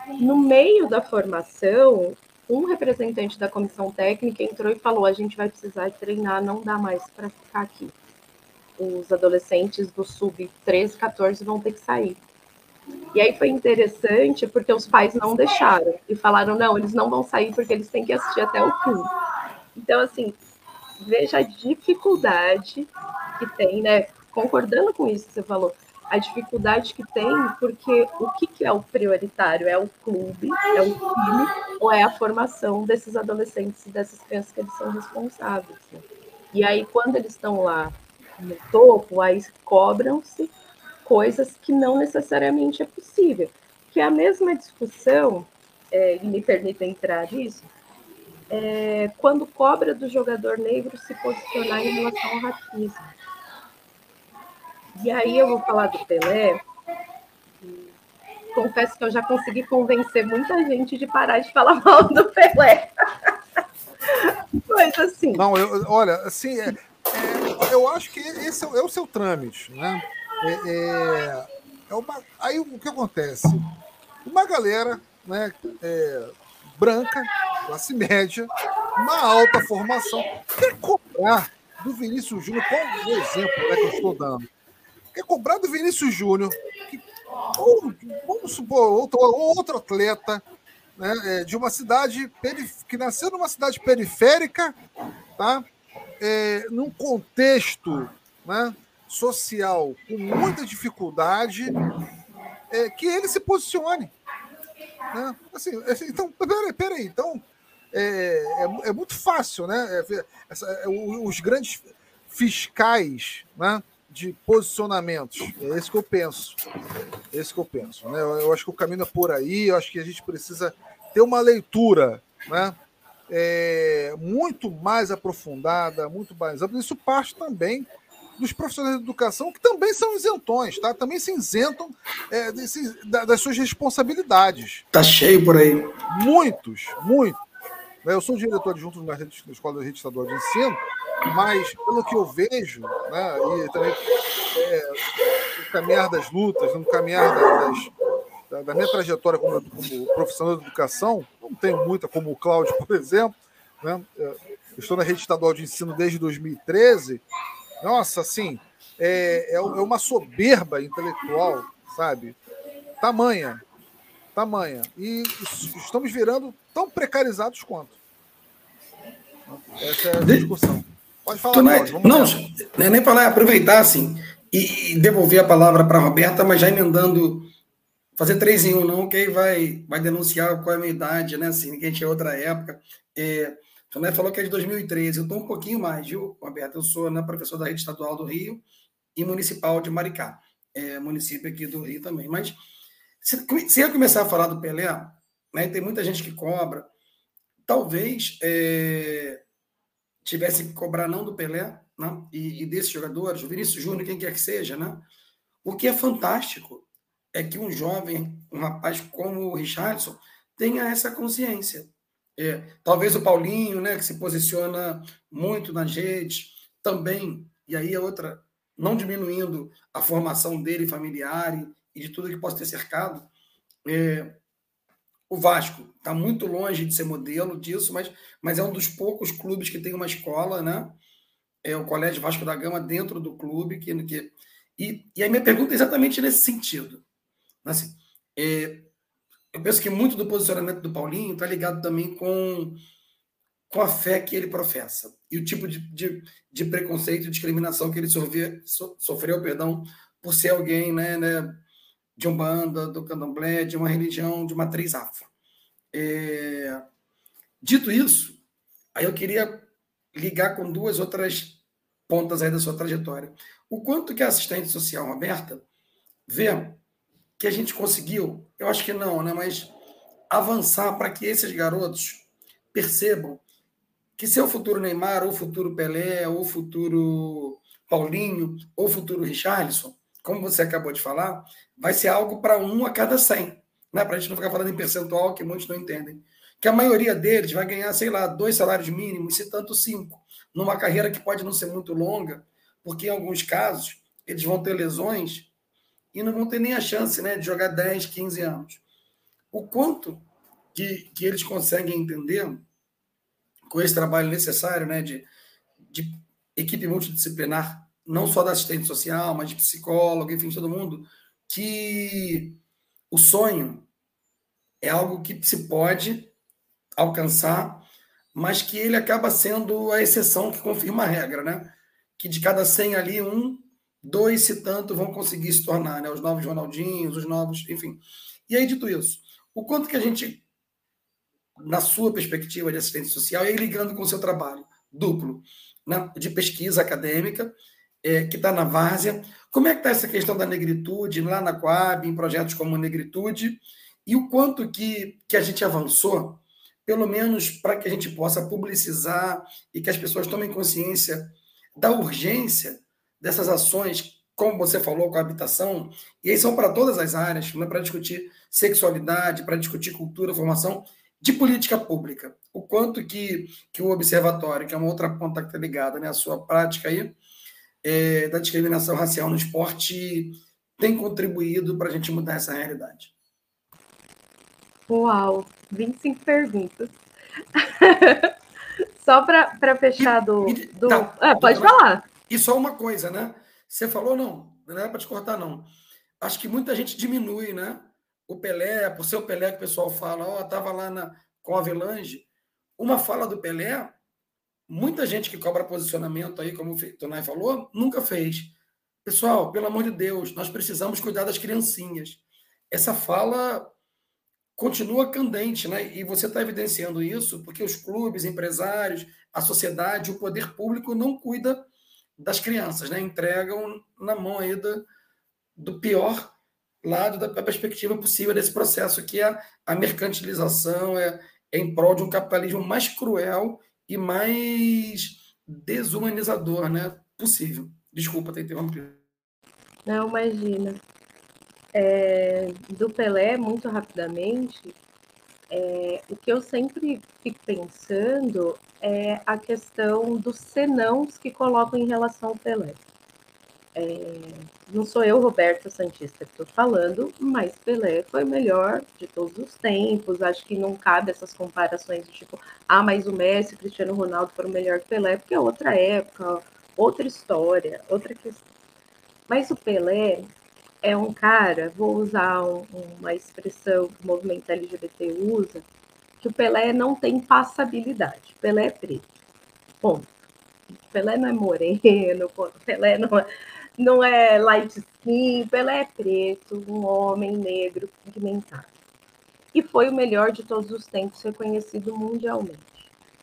No meio da formação, um representante da comissão técnica entrou e falou: a gente vai precisar treinar, não dá mais para ficar aqui. Os adolescentes do sub 13, 14 vão ter que sair. E aí foi interessante porque os pais não deixaram e falaram: não, eles não vão sair porque eles têm que assistir até o fim. Então, assim, veja a dificuldade que tem, né? Concordando com isso que você falou, a dificuldade que tem, porque o que, que é o prioritário? É o clube, é o time, ou é a formação desses adolescentes e dessas crianças que eles são responsáveis? Né? E aí, quando eles estão lá no topo, aí cobram-se coisas que não necessariamente é possível. Que é a mesma discussão, é, e me permita entrar nisso, é, quando cobra do jogador negro se posicionar em relação ao racismo. E aí eu vou falar do Pelé. Confesso que eu já consegui convencer muita gente de parar de falar mal do Pelé. Mas assim. Não, eu, olha, assim, é, é, eu acho que esse é, é o seu trâmite, né? É, é, é uma, aí o que acontece? Uma galera, né, é, branca, classe média, uma alta formação, quer cobrar do Vinícius Júnior, qual o exemplo né, que eu estou dando? É cobrar do Vinícius Júnior, ou, vamos supor, outro, outro atleta né, é, de uma cidade que nasceu numa cidade periférica, tá? É, num contexto né, social com muita dificuldade, é, que ele se posicione. Né? Assim, assim então, peraí, peraí, então, é, é, é muito fácil, né? É, essa, é, os grandes fiscais né, de posicionamentos. É esse que eu penso. É esse que eu penso. Né? Eu, eu, acho que o caminho é por aí, eu acho que a gente precisa ter uma leitura né, é, muito mais aprofundada, muito mais ampla. Isso parte também dos profissionais de educação, que também são isentões, tá? Também se isentam é, desse, das suas responsabilidades. Tá cheio por aí. Muitos, muitos. Eu sou diretor junto na, rede, na Escola da Rede Estadual de Ensino, mas pelo que eu vejo, né, e também é, no caminhar das lutas, no caminhar das, da, da, minha trajetória como, como, profissional de educação, não tenho muita, como o Cláudio, por exemplo, né, é, estou na Rede Estadual de Ensino desde 2013, nossa, assim, é, é, é uma soberba intelectual, sabe? Tamanha, tamanha. E estamos virando tão precarizados quanto. Essa é a discussão. Pode falar, não, é, não, não é nem falar, aproveitar assim e, devolver a palavra para a Roberta, mas já emendando, fazer três em um, não, que aí vai, vai denunciar qual é a minha idade, né? Assim, que a gente é outra época. É, falou que é de 2013, eu estou um pouquinho mais, viu, Roberta? Eu sou né, professor da rede estadual do Rio e municipal de Maricá, é, município aqui do Rio também. Mas se, se eu começar a falar do Pelé, né, tem muita gente que cobra, talvez é, tivesse que cobrar não do Pelé né, e, e desses jogadores, o Vinícius Júnior, quem quer que seja, né? O que é fantástico é que um jovem, um rapaz como o Richardson, tenha essa consciência. É, talvez o Paulinho, né, que se posiciona muito nas redes, também, e aí é outra, não diminuindo a formação dele familiar e de tudo que possa ter cercado, é, o Vasco está muito longe de ser modelo disso, mas, mas é um dos poucos clubes que tem uma escola, né? É o Colégio Vasco da Gama dentro do clube. Que, que, e, e a minha pergunta é exatamente nesse sentido. Assim, é, eu penso que muito do posicionamento do Paulinho está ligado também com, com a fé que ele professa e o tipo de, de, de preconceito e discriminação que ele sofreu, sofreu perdão, por ser alguém né, né de Umbanda, do Candomblé, de uma religião de matriz afro. É... Dito isso, aí eu queria ligar com duas outras pontas aí da sua trajetória. O quanto que a assistente social, Roberta, vê que a gente conseguiu, eu acho que não, né, mas avançar para que esses garotos percebam que seu futuro Neymar, ou futuro Pelé, ou futuro Paulinho, ou futuro Richarlison, como você acabou de falar, vai ser algo para um a cada 100. Né? Para a gente não ficar falando em percentual, que muitos não entendem. Que a maioria deles vai ganhar, sei lá, dois salários mínimos, se tanto cinco, numa carreira que pode não ser muito longa, porque em alguns casos eles vão ter lesões e não vão ter nem a chance né, de jogar 10, 15 anos. O quanto que, que eles conseguem entender com esse trabalho necessário né, de, de equipe multidisciplinar não só da assistente social, mas de psicólogo, enfim, de todo mundo, que o sonho é algo que se pode alcançar, mas que ele acaba sendo a exceção que confirma a regra, né? Que de cada 100 ali, um, dois, se tanto, vão conseguir se tornar, né? Os novos Ronaldinhos, os novos, enfim. E aí, dito isso, o quanto que a gente, na sua perspectiva de assistente social, e aí ligando com o seu trabalho duplo, né? de pesquisa acadêmica, é, que está na várzea. Como é que está essa questão da negritude lá na Coab, em projetos como Negritude, e o quanto que, que a gente avançou, pelo menos para que a gente possa publicizar e que as pessoas tomem consciência da urgência dessas ações, como você falou, com a habitação, e aí são para todas as áreas, não é para discutir sexualidade, para discutir cultura, formação, de política pública. O quanto que, que o observatório, que é uma outra ponta que está ligada né, à sua prática aí, é, da discriminação racial no esporte tem contribuído para a gente mudar essa realidade? Uau, 25 perguntas. só para fechar do. Do... Tá, ah, pode falar. E só uma coisa, né? Você falou, não, não é para te cortar, não. Acho que muita gente diminui, né? O Pelé, por ser o Pelé que o pessoal fala, ó, oh, estava lá na, com a Avelange. Uma fala do Pelé muita gente que cobra posicionamento aí, como o Tonai falou, nunca fez. Pessoal, pelo amor de Deus, nós precisamos cuidar das criancinhas. Essa fala continua candente, né? E você está evidenciando isso porque os clubes, empresários, a sociedade, o poder público não cuida das crianças, né? Entregam na mão aí do, do pior lado da perspectiva possível desse processo, que é a mercantilização, é, é em prol de um capitalismo mais cruel e mais desumanizador, né? Possível. Desculpa ter interrompido. Não, imagina. É, do Pelé, muito rapidamente, é, o que eu sempre fico pensando é a questão dos senãos que colocam em relação ao Pelé. É, não sou eu, Roberto Santista, que estou falando, mas Pelé foi o melhor de todos os tempos. Acho que não cabe essas comparações de tipo, ah, mas o Messi e o Cristiano Ronaldo foram melhor que Pelé, porque é outra época, outra história, outra questão. Mas o Pelé é um cara, vou usar um, uma expressão que o movimento LGBT usa, que o Pelé não tem passabilidade. Pelé é preto. Ponto. Pelé não é moreno, Pelé não é não é light skin, Pelé é preto, um homem negro pigmentado. E foi o melhor de todos os tempos, reconhecido mundialmente.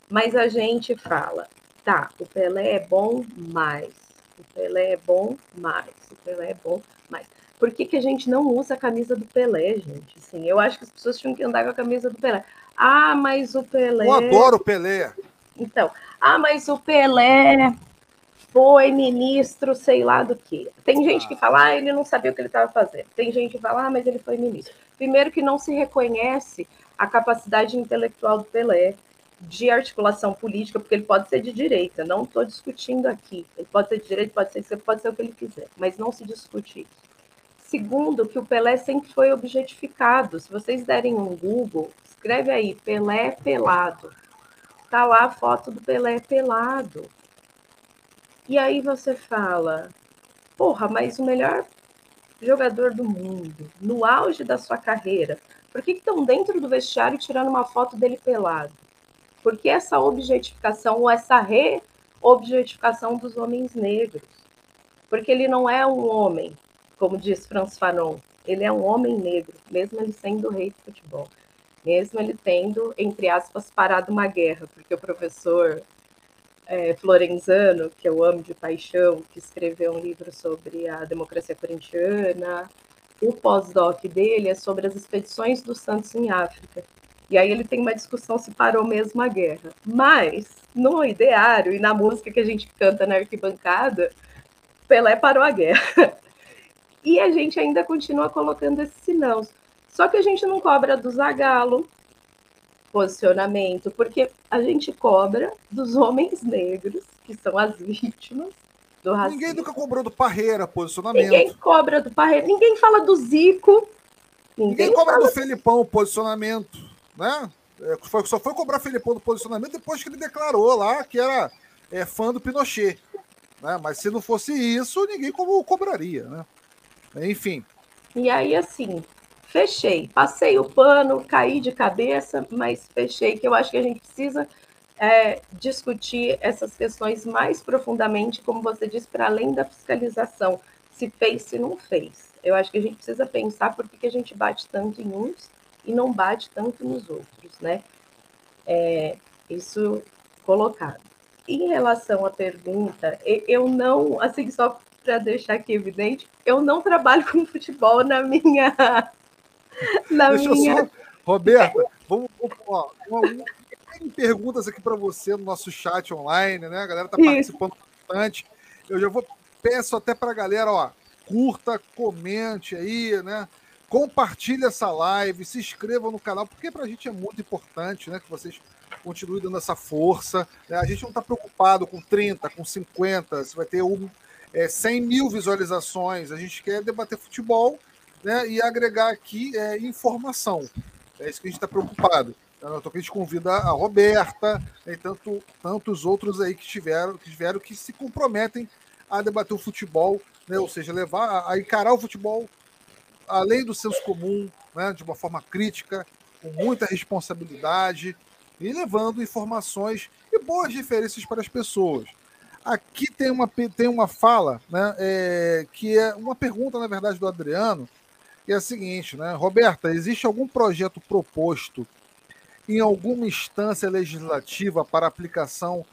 Mas a gente fala, tá, o Pelé é bom mais, o Pelé é bom mais, o Pelé é bom mais. Por que, que a gente não usa a camisa do Pelé, gente? Assim, eu acho que as pessoas tinham que andar com a camisa do Pelé. Ah, mas o Pelé. Eu adoro o Pelé. Então, ah, mas o Pelé foi ministro, sei lá do que. Tem gente que fala, ah, ele não sabia o que ele estava fazendo. Tem gente que fala, ah, mas ele foi ministro. Primeiro que não se reconhece a capacidade intelectual do Pelé de articulação política, porque ele pode ser de direita, não estou discutindo aqui. Ele pode ser de direita, pode ser, pode ser o que ele quiser, mas não se discute isso. Segundo, que o Pelé sempre foi objetificado. Se vocês derem um Google, escreve aí, Pelé pelado. Tá lá a foto do Pelé pelado. E aí você fala, porra, mas o melhor jogador do mundo, no auge da sua carreira, por que estão dentro do vestiário tirando uma foto dele pelado? Porque essa objetificação ou essa re-objetificação dos homens negros? Porque ele não é um homem, como diz Franz Fanon, ele é um homem negro, mesmo ele sendo rei do futebol. Mesmo ele tendo, entre aspas, parado uma guerra, porque o professor é, Florenzano, que eu amo de paixão, que escreveu um livro sobre a democracia corintiana. O pós-doc dele é sobre as expedições dos Santos em África. E aí ele tem uma discussão se parou mesmo a guerra. Mas, no ideário e na música que a gente canta na arquibancada, Pelé parou a guerra. E a gente ainda continua colocando esses sinãos. Só que a gente não cobra do Zagalo, posicionamento, porque a gente cobra dos homens negros, que são as vítimas do racismo. Ninguém nunca cobrou do Parreira posicionamento. Ninguém cobra do Parreira, ninguém fala do Zico. Ninguém, ninguém cobra do Felipão posicionamento, né? É, foi, só foi cobrar Felipão do posicionamento depois que ele declarou lá que era é, fã do Pinochet. Né? Mas se não fosse isso, ninguém como cobraria, né? Enfim. E aí, assim, fechei. Passei o pano, caí de cabeça, mas fechei, que eu acho que a gente precisa é, discutir essas questões mais profundamente, como você disse, para além da fiscalização, se fez, se não fez. Eu acho que a gente precisa pensar por que a gente bate tanto em uns e não bate tanto nos outros, né? É, isso colocado. Em relação à pergunta, eu não, assim, só para deixar aqui evidente, eu não trabalho com futebol na minha na Deixa minha... Só... Roberta, vamos, ó, uma, tem perguntas aqui para você no nosso chat online, né? A galera tá participando bastante. Eu já vou peço até para a galera, ó, curta, comente aí, né? Compartilhe essa live, se inscrevam no canal, porque para a gente é muito importante, né? Que vocês continuem dando essa força. Né? A gente não está preocupado com 30, com 50, se vai ter um, é, 100 mil visualizações. A gente quer debater futebol né, e agregar aqui é, informação. É isso que a gente está preocupado. Então, a gente convida a Roberta né, e tanto, tantos outros aí que tiveram, que tiveram que se comprometem a debater o futebol, né, ou seja, levar a encarar o futebol além do senso comum, né, de uma forma crítica, com muita responsabilidade e levando informações e boas referências para as pessoas. Aqui tem uma, tem uma fala, né, é, que é uma pergunta, na verdade, do Adriano, é a seguinte, né? Roberta, existe algum projeto proposto em alguma instância legislativa para aplicação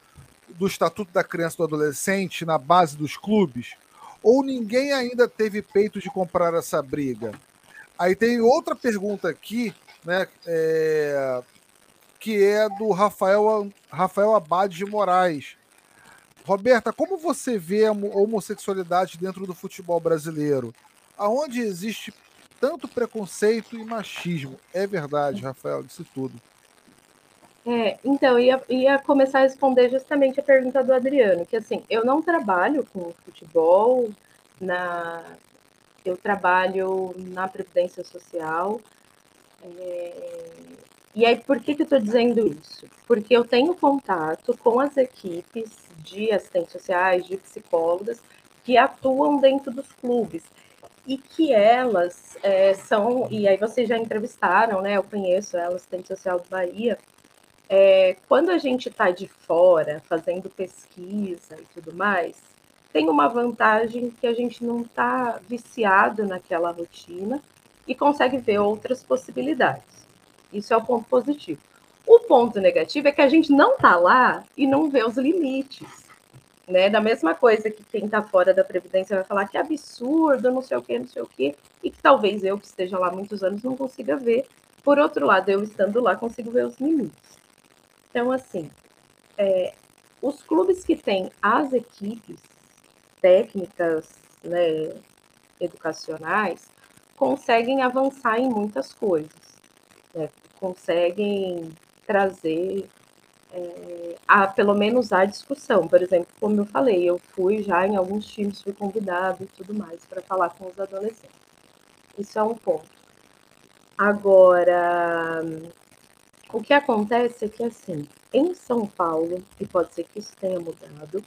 do Estatuto da Criança e do Adolescente na base dos clubes? Ou ninguém ainda teve peito de comprar essa briga? Aí tem outra pergunta aqui, né? É, que é do Rafael, Rafael Abade de Moraes. Roberta, como você vê a homossexualidade dentro do futebol brasileiro? Aonde existe tanto preconceito e machismo? É verdade, Rafael, disse tudo. É, então, ia, ia começar a responder justamente a pergunta do Adriano, que assim, eu não trabalho com futebol, na, eu trabalho na Previdência Social. É, e aí, por que, que eu estou dizendo isso? Porque eu tenho contato com as equipes de assistentes sociais, de psicólogas, que atuam dentro dos clubes e que elas é, são, e aí vocês já entrevistaram, né? Eu conheço ela, assistente social do Bahia, é, quando a gente está de fora, fazendo pesquisa e tudo mais, tem uma vantagem que a gente não está viciado naquela rotina e consegue ver outras possibilidades. Isso é o ponto positivo. O ponto negativo é que a gente não está lá e não vê os limites. Né? Da mesma coisa que quem está fora da Previdência vai falar que é absurdo, não sei o quê, não sei o quê, e que talvez eu, que esteja lá muitos anos, não consiga ver. Por outro lado, eu estando lá, consigo ver os limites. Então, assim, é, os clubes que têm as equipes técnicas né, educacionais conseguem avançar em muitas coisas, né, conseguem trazer é, a, pelo menos a discussão. Por exemplo, como eu falei, eu fui já em alguns times, fui convidado e tudo mais para falar com os adolescentes. Isso é um ponto. Agora, o que acontece é que, assim, em São Paulo, e pode ser que isso tenha mudado,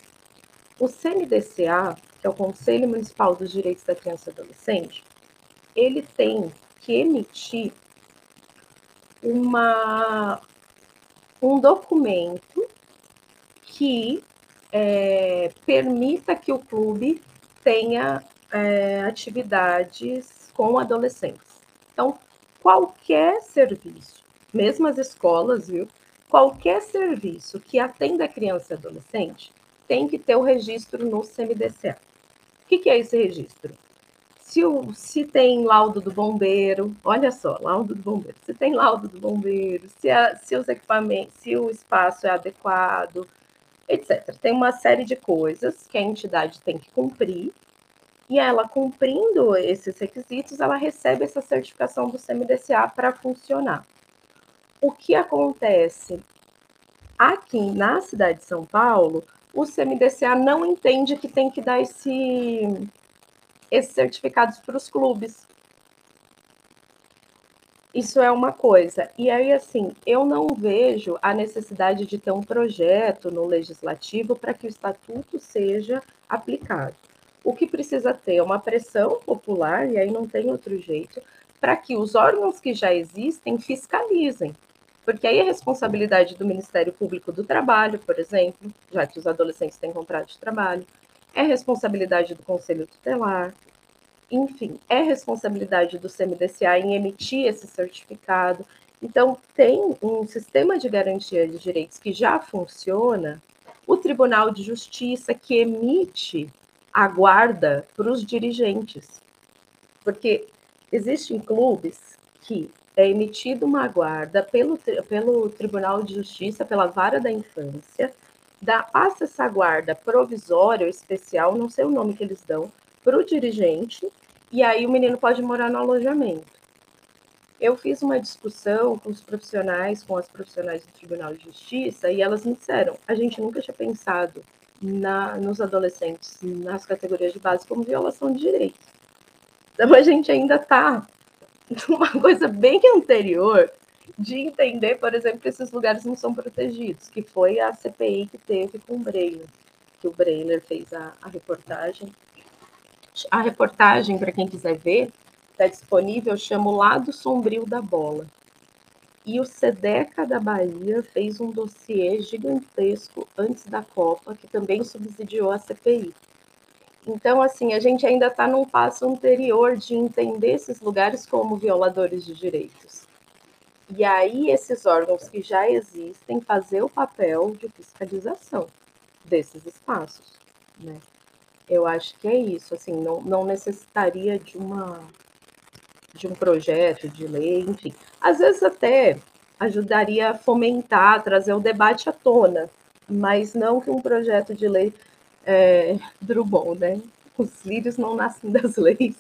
o CMDCA, que é o Conselho Municipal dos Direitos da Criança e Adolescente, ele tem que emitir uma, um documento que é, permita que o clube tenha é, atividades com adolescentes. Então, qualquer serviço mesmo as escolas, viu? Qualquer serviço que atenda criança e adolescente tem que ter o registro no CMDCA. O que, que é esse registro? Se, o, se tem laudo do bombeiro, olha só, laudo do bombeiro. Se tem laudo do bombeiro, se, a, se os equipamentos, se o espaço é adequado, etc. Tem uma série de coisas que a entidade tem que cumprir e ela cumprindo esses requisitos, ela recebe essa certificação do CMDCA para funcionar o que acontece? Aqui na cidade de São Paulo, o CMDCA não entende que tem que dar esse, esses certificados para os clubes. Isso é uma coisa. E aí, assim, eu não vejo a necessidade de ter um projeto no legislativo para que o estatuto seja aplicado. O que precisa ter é uma pressão popular, e aí não tem outro jeito, para que os órgãos que já existem fiscalizem porque aí é responsabilidade do Ministério Público do Trabalho, por exemplo, já que os adolescentes têm contrato de trabalho, é responsabilidade do Conselho Tutelar, enfim, é responsabilidade do CMDCA em emitir esse certificado. Então, tem um sistema de garantia de direitos que já funciona, o Tribunal de Justiça que emite a guarda para os dirigentes. Porque existem clubes que é emitida uma guarda pelo, pelo Tribunal de Justiça, pela Vara da Infância, dá, passa essa guarda provisória ou especial, não sei o nome que eles dão, para o dirigente, e aí o menino pode morar no alojamento. Eu fiz uma discussão com os profissionais, com as profissionais do Tribunal de Justiça, e elas me disseram: a gente nunca tinha pensado na, nos adolescentes, nas categorias de base, como violação de direitos. Então a gente ainda está uma coisa bem anterior de entender, por exemplo, que esses lugares não são protegidos, que foi a CPI que teve com o Breiner, que o Breiner fez a, a reportagem. A reportagem, para quem quiser ver, está disponível, chama O Lado Sombrio da Bola. E o SEDECA da Bahia fez um dossiê gigantesco antes da Copa, que também subsidiou a CPI. Então, assim, a gente ainda está num passo anterior de entender esses lugares como violadores de direitos. E aí, esses órgãos que já existem fazer o papel de fiscalização desses espaços, né? Eu acho que é isso, assim, não, não necessitaria de uma de um projeto de lei, enfim. Às vezes até ajudaria a fomentar, trazer o debate à tona, mas não que um projeto de lei é, Drummond, né? Os lírios não nascem das leis.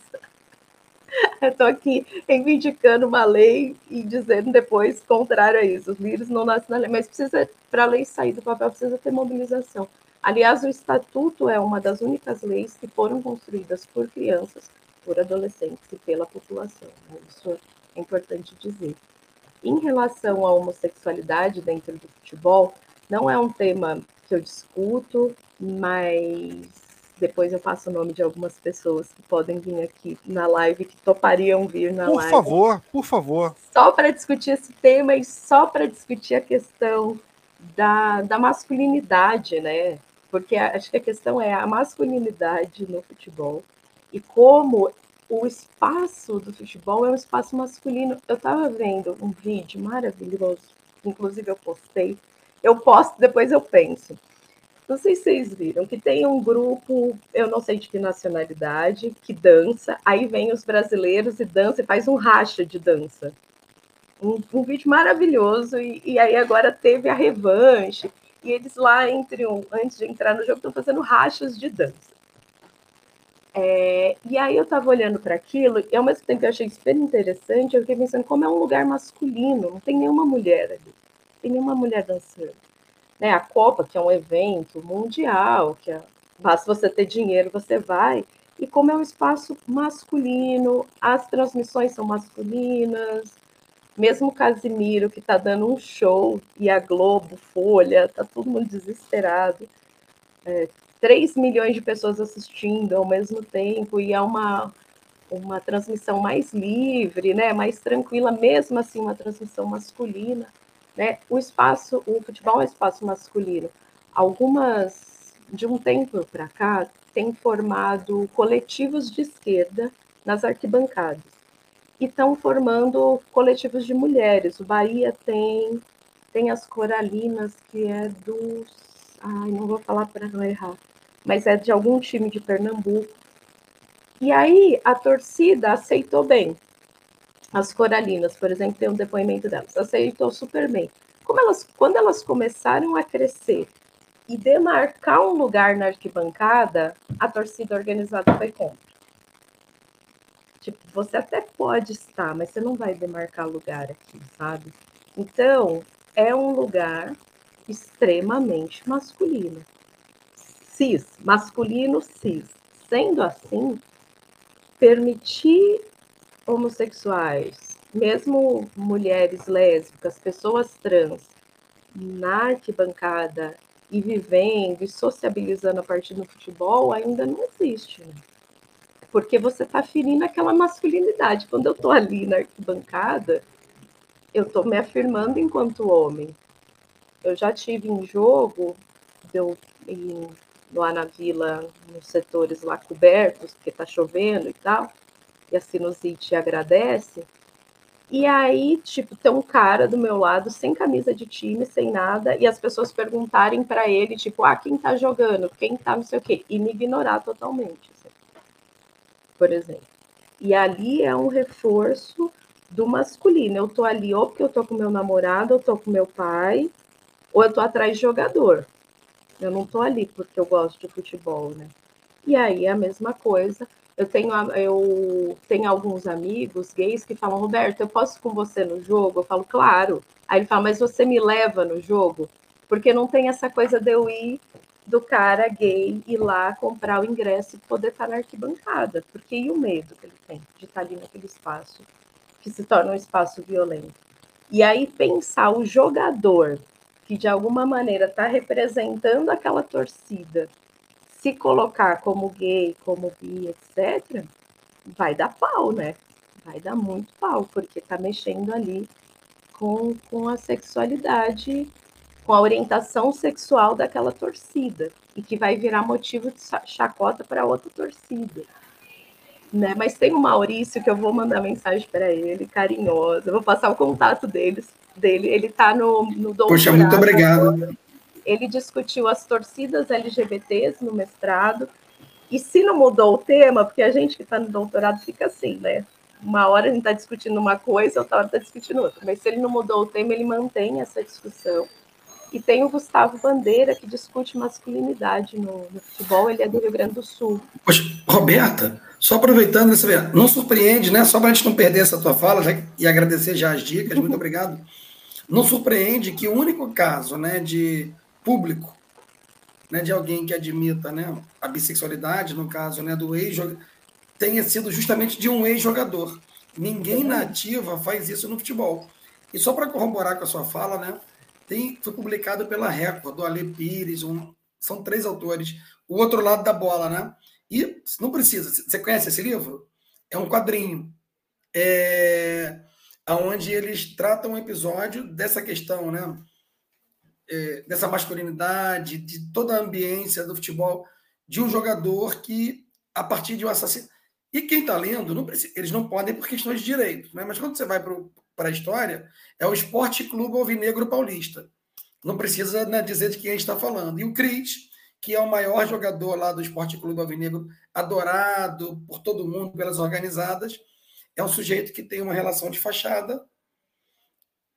Estou aqui reivindicando uma lei e dizendo depois contrário a isso. Os lírios não nascem na lei, mas precisa, para a lei sair do papel, precisa ter mobilização. Aliás, o Estatuto é uma das únicas leis que foram construídas por crianças, por adolescentes e pela população. Né? Isso é importante dizer. Em relação à homossexualidade dentro do futebol, não é um tema que eu discuto, mas depois eu passo o nome de algumas pessoas que podem vir aqui na live, que topariam vir na por live. Por favor, por favor. Só para discutir esse tema e só para discutir a questão da, da masculinidade, né? porque acho que a questão é a masculinidade no futebol e como o espaço do futebol é um espaço masculino. Eu estava vendo um vídeo maravilhoso, inclusive eu postei. Eu posto, depois eu penso. Não sei se vocês viram que tem um grupo, eu não sei de que nacionalidade, que dança, aí vem os brasileiros e dança e faz um racha de dança. Um, um vídeo maravilhoso, e, e aí agora teve a revanche. E eles lá, entre um, antes de entrar no jogo, estão fazendo rachas de dança. É, e aí eu estava olhando para aquilo, e ao mesmo tempo que eu achei super interessante, eu fiquei pensando como é um lugar masculino, não tem nenhuma mulher ali, tem nenhuma mulher dançando. Né, a Copa, que é um evento mundial, que é, basta você ter dinheiro, você vai, e como é um espaço masculino, as transmissões são masculinas, mesmo Casimiro, que está dando um show, e a Globo, Folha, está todo mundo desesperado. É, 3 milhões de pessoas assistindo ao mesmo tempo, e é uma, uma transmissão mais livre, né, mais tranquila, mesmo assim, uma transmissão masculina. Né? O espaço, o futebol é espaço masculino. Algumas, de um tempo para cá, tem formado coletivos de esquerda nas arquibancadas e estão formando coletivos de mulheres. O Bahia tem, tem as Coralinas, que é dos. Ai, não vou falar para não errar, mas é de algum time de Pernambuco. E aí a torcida aceitou bem. As Coralinas, por exemplo, tem um depoimento delas, aceitou super bem. Como elas, quando elas começaram a crescer e demarcar um lugar na arquibancada, a torcida organizada foi contra. Tipo, você até pode estar, mas você não vai demarcar lugar aqui, sabe? Então, é um lugar extremamente masculino. Cis, masculino cis. Sendo assim, permitir homossexuais, mesmo mulheres lésbicas, pessoas trans, na arquibancada e vivendo e sociabilizando a partir do futebol ainda não existe. Né? porque você está ferindo aquela masculinidade. Quando eu estou ali na arquibancada, eu estou me afirmando enquanto homem. Eu já tive em jogo, eu, em, lá na vila, nos setores lá cobertos, porque está chovendo e tal, e a sinusite agradece. E aí, tipo, tem um cara do meu lado sem camisa de time, sem nada, e as pessoas perguntarem para ele, tipo, ah, quem tá jogando? Quem tá não sei o quê? E me ignorar totalmente por exemplo. E ali é um reforço do masculino. Eu tô ali ou porque eu tô com meu namorado, ou tô com meu pai, ou eu tô atrás de jogador. Eu não tô ali porque eu gosto de futebol, né? E aí é a mesma coisa. Eu tenho, eu tenho alguns amigos gays que falam, Roberto, eu posso ir com você no jogo? Eu falo, claro. Aí ele fala, mas você me leva no jogo? Porque não tem essa coisa de eu ir do cara gay ir lá comprar o ingresso e poder estar na arquibancada. Porque e o medo que ele tem de estar ali naquele espaço, que se torna um espaço violento. E aí pensar o jogador que de alguma maneira está representando aquela torcida, se colocar como gay, como bi, etc., vai dar pau, né? Vai dar muito pau, porque está mexendo ali com, com a sexualidade com a orientação sexual daquela torcida e que vai virar motivo de chacota para outra torcida. Né? Mas tem o Maurício que eu vou mandar mensagem para ele, carinhosa, eu vou passar o contato deles, dele. Ele está no, no doutorado. Poxa, muito obrigado. Ele discutiu as torcidas LGBTs no mestrado. E se não mudou o tema, porque a gente que está no doutorado fica assim, né? Uma hora a gente está discutindo uma coisa, outra hora está discutindo outra. Mas se ele não mudou o tema, ele mantém essa discussão. E tem o Gustavo Bandeira, que discute masculinidade no, no futebol, ele é do Rio Grande do Sul. Poxa, Roberta, só aproveitando, você não surpreende, né? Só para a gente não perder essa tua fala já, e agradecer já as dicas, muito obrigado. Não surpreende que o único caso né, de público, né, de alguém que admita né, a bissexualidade, no caso né, do ex-jogador, tenha sido justamente de um ex-jogador. Ninguém na ativa faz isso no futebol. E só para corroborar com a sua fala, né? Tem, foi publicado pela Record, do Ale Pires, um, são três autores. O outro lado da bola, né? E não precisa. Você conhece esse livro? É um quadrinho. É, onde eles tratam um episódio dessa questão, né? É, dessa masculinidade, de toda a ambiência do futebol, de um jogador que, a partir de um assassino. E quem está lendo, não precisa, eles não podem por questões de direito, né? mas quando você vai para a história, é o Esporte Clube Alvinegro Paulista. Não precisa né, dizer de quem a gente está falando. E o Cris, que é o maior jogador lá do Esporte Clube Alvinegro, adorado por todo mundo, pelas organizadas, é um sujeito que tem uma relação de fachada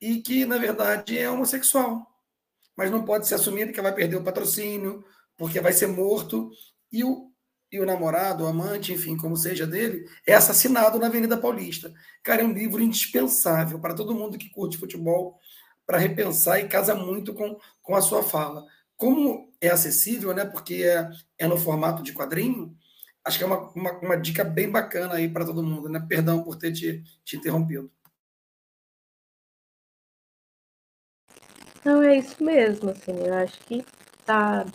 e que, na verdade, é homossexual. Mas não pode ser assumido que vai perder o patrocínio, porque vai ser morto. E o e o namorado, o amante, enfim, como seja dele, é assassinado na Avenida Paulista. Cara, é um livro indispensável para todo mundo que curte futebol, para repensar e casa muito com, com a sua fala. Como é acessível, né? Porque é, é no formato de quadrinho, acho que é uma, uma, uma dica bem bacana aí para todo mundo, né? Perdão por ter te, te interrompido. Não, é isso mesmo, assim, eu acho que tá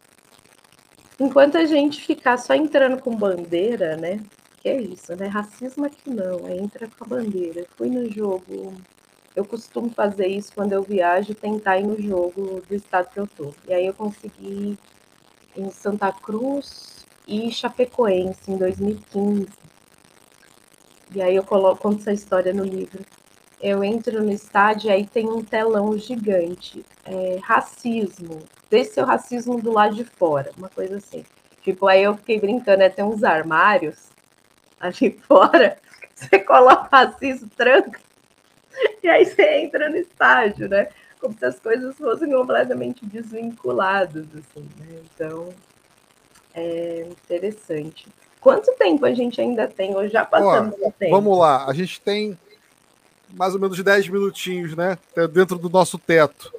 Enquanto a gente ficar só entrando com bandeira, né? Que é isso, né? Racismo aqui não, é entra com a bandeira. Fui no jogo, eu costumo fazer isso quando eu viajo, tentar ir no jogo do estado que eu tô. E aí eu consegui em Santa Cruz e Chapecoense em 2015. E aí eu coloco, conto essa história no livro. Eu entro no estádio e aí tem um telão gigante. É, racismo, deixe seu racismo do lado de fora, uma coisa assim. Tipo, aí eu fiquei brincando, né? Tem uns armários ali fora, você coloca racismo, tranca, e aí você entra no estádio, né? Como se as coisas fossem completamente desvinculadas, assim, né? Então, é interessante. Quanto tempo a gente ainda tem? Ou já passamos Ó, tempo? Vamos lá, a gente tem mais ou menos 10 minutinhos, né? Dentro do nosso teto.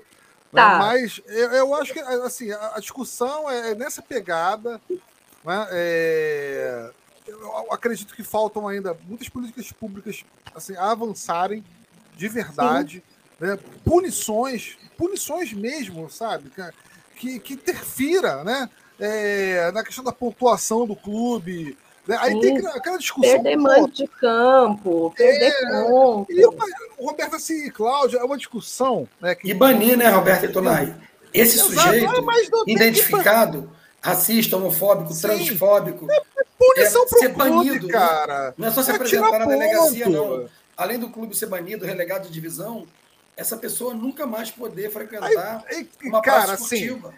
Né? Tá. Mas eu, eu, acho que assim, a, discussão é nessa pegada. Né? É, eu acredito que faltam ainda muitas políticas públicas assim, a avançarem de verdade. Né? Punições, punições mesmo, sabe? Que, que interfira né? É, na questão da pontuação do clube, né? Aí tem aquela discussão. Perder mando de campo, perder é, ponto. E o Roberto, assim, Cláudia, é uma discussão. Né, que... E banir, né, Roberto e Tonai? Esse Exato, sujeito identificado, racista, homofóbico, Sim. transfóbico. É, é punição é, pro ser clube, banido, cara. Não é só se é apresentar na delegacia, não. Além do clube ser banido, relegado de divisão, essa pessoa nunca mais poder frequentar aí, aí, uma cara, assim, esportiva. Assim,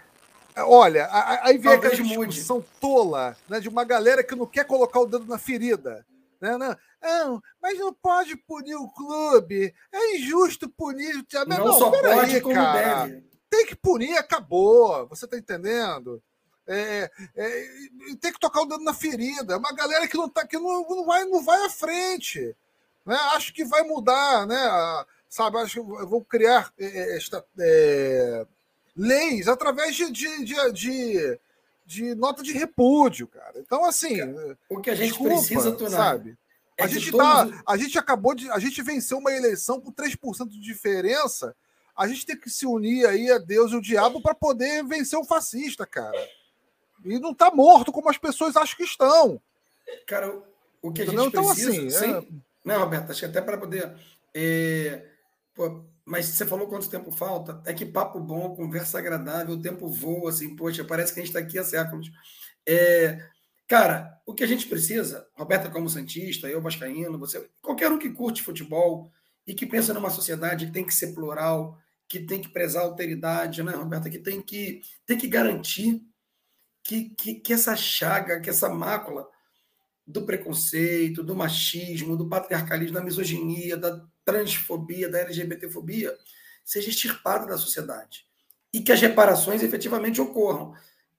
Olha, aí vem aquela discussão mude. tola né, de uma galera que não quer colocar o dedo na ferida. Né? Não, não, mas não pode punir o clube. É injusto punir. Não, não só pode aí, como cara. deve. Tem que punir, acabou. Você tá entendendo? É, é, tem que tocar o dedo na ferida. É uma galera que não tá, que não, não, vai, não vai à frente. Né? Acho que vai mudar, né? Sabe, acho que vão criar é, esta, é, leis através de, de, de, de, de nota de repúdio, cara. Então, assim. O que a gente desculpa, precisa, Tunar, sabe? É a, gente tá, a gente acabou de. A gente venceu uma eleição com 3% de diferença. A gente tem que se unir aí a Deus e o diabo para poder vencer o fascista, cara. E não tá morto como as pessoas acham que estão. Cara, o que a gente então, precisa. Assim, sem... é... Não, Roberto, acho que até para poder. É... Pô, mas você falou quanto tempo falta? É que papo bom, conversa agradável, o tempo voa, assim, poxa, parece que a gente está aqui há séculos. É, cara, o que a gente precisa, Roberta como Santista, eu Vascaíno, você, qualquer um que curte futebol e que pensa numa sociedade que tem que ser plural, que tem que prezar a alteridade, né, Roberta, que tem que, tem que garantir que, que, que essa chaga, que essa mácula do preconceito, do machismo, do patriarcalismo, da misoginia, da transfobia, da LGBTfobia, seja extirpada da sociedade. E que as reparações efetivamente ocorram.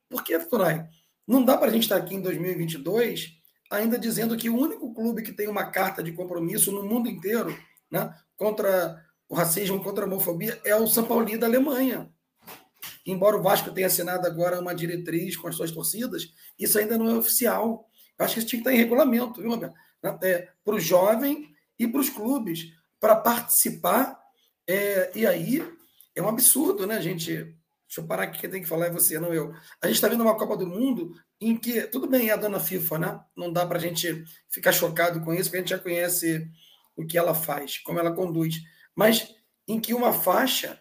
Porque, Tunai, não dá para a gente estar aqui em 2022 ainda dizendo que o único clube que tem uma carta de compromisso no mundo inteiro né, contra o racismo, contra a homofobia, é o São Paulo da Alemanha. Embora o Vasco tenha assinado agora uma diretriz com as suas torcidas, isso ainda não é oficial. Eu acho que isso tinha que estar em regulamento, viu, Roberto? É, para o jovem e para os clubes, para participar. É, e aí é um absurdo, né, gente? Deixa eu parar aqui, quem tem que falar é você, não eu. A gente está vendo uma Copa do Mundo em que, tudo bem, é a dona FIFA, né? Não dá para a gente ficar chocado com isso, porque a gente já conhece o que ela faz, como ela conduz. Mas em que uma faixa,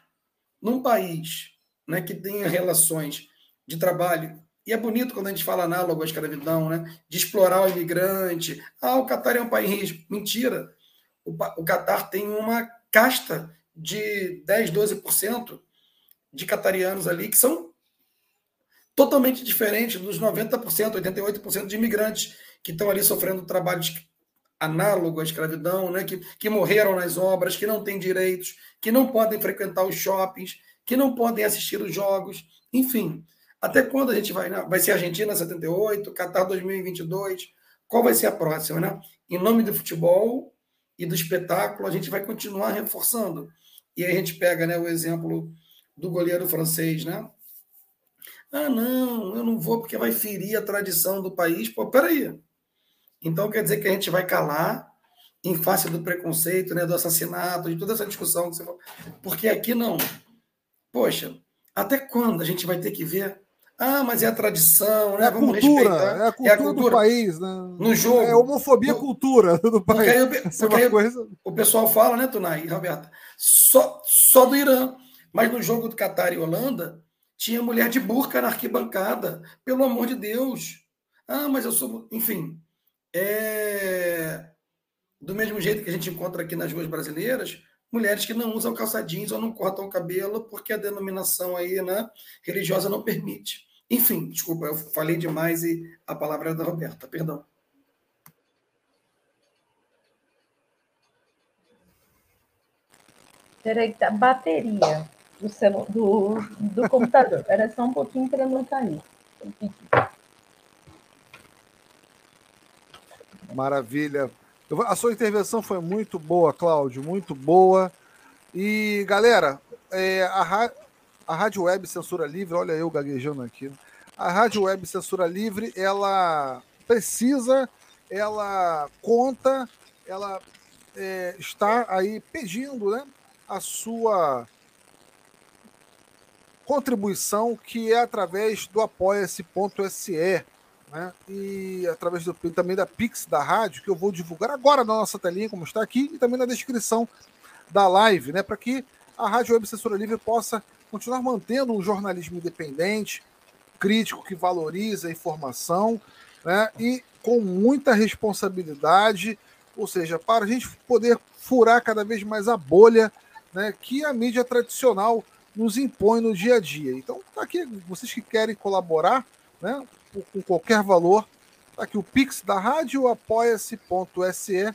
num país né, que tenha relações de trabalho e é bonito quando a gente fala análogo à escravidão, né? De explorar o imigrante. Ah, o Catar é um país. Mentira. O, Catar tem uma casta de 10, 12% de catarianos ali que são totalmente diferentes dos 90%, 88% de imigrantes que estão ali sofrendo trabalhos análogo à escravidão, né? que, que morreram nas obras, que não têm direitos, que não podem frequentar os shoppings, que não podem assistir os jogos, enfim. Até quando a gente vai? Né? Vai ser Argentina 78, Qatar 2022. Qual vai ser a próxima, né? Em nome do futebol e do espetáculo, a gente vai continuar reforçando. E aí a gente pega, né, o exemplo do goleiro francês, né? Ah, não, eu não vou porque vai ferir a tradição do país. Pô, peraí. Então quer dizer que a gente vai calar em face do preconceito, né, do assassinato, de toda essa discussão que você falou. Porque aqui não. Poxa, até quando a gente vai ter que ver ah, mas é a tradição, né? É a Vamos cultura, respeitar. É a cultura, é a cultura, do país, né? No jogo. É homofobia no... cultura do país. Porque, aí, porque aí coisa... o pessoal fala, né, Tunai e Roberta? Só, só do Irã. Mas no jogo do Catar e Holanda, tinha mulher de burca na arquibancada. Pelo amor de Deus. Ah, mas eu sou. Enfim. É... Do mesmo jeito que a gente encontra aqui nas ruas brasileiras, mulheres que não usam calça jeans ou não cortam o cabelo porque a denominação aí, né, religiosa não permite. Enfim, desculpa, eu falei demais e a palavra é da Roberta, perdão. Peraí, tá bateria do, celu... do, do computador. Era só um pouquinho para não cair. Maravilha. A sua intervenção foi muito boa, Cláudio, muito boa. E, galera, é, a, a Rádio Web Censura Livre, olha eu gaguejando aqui. A Rádio Web Censura Livre, ela precisa, ela conta, ela é, está aí pedindo né, a sua contribuição, que é através do apoia-se.se né? E através do, também da Pix da rádio, que eu vou divulgar agora na nossa telinha, como está aqui, e também na descrição da live, né? Para que a Rádio Web Censura Livre possa continuar mantendo um jornalismo independente, crítico, que valoriza a informação, né? E com muita responsabilidade, ou seja, para a gente poder furar cada vez mais a bolha né, que a mídia tradicional nos impõe no dia a dia. Então, tá aqui, vocês que querem colaborar, né, com qualquer valor. Tá aqui o Pix da rádio, apoia-se.se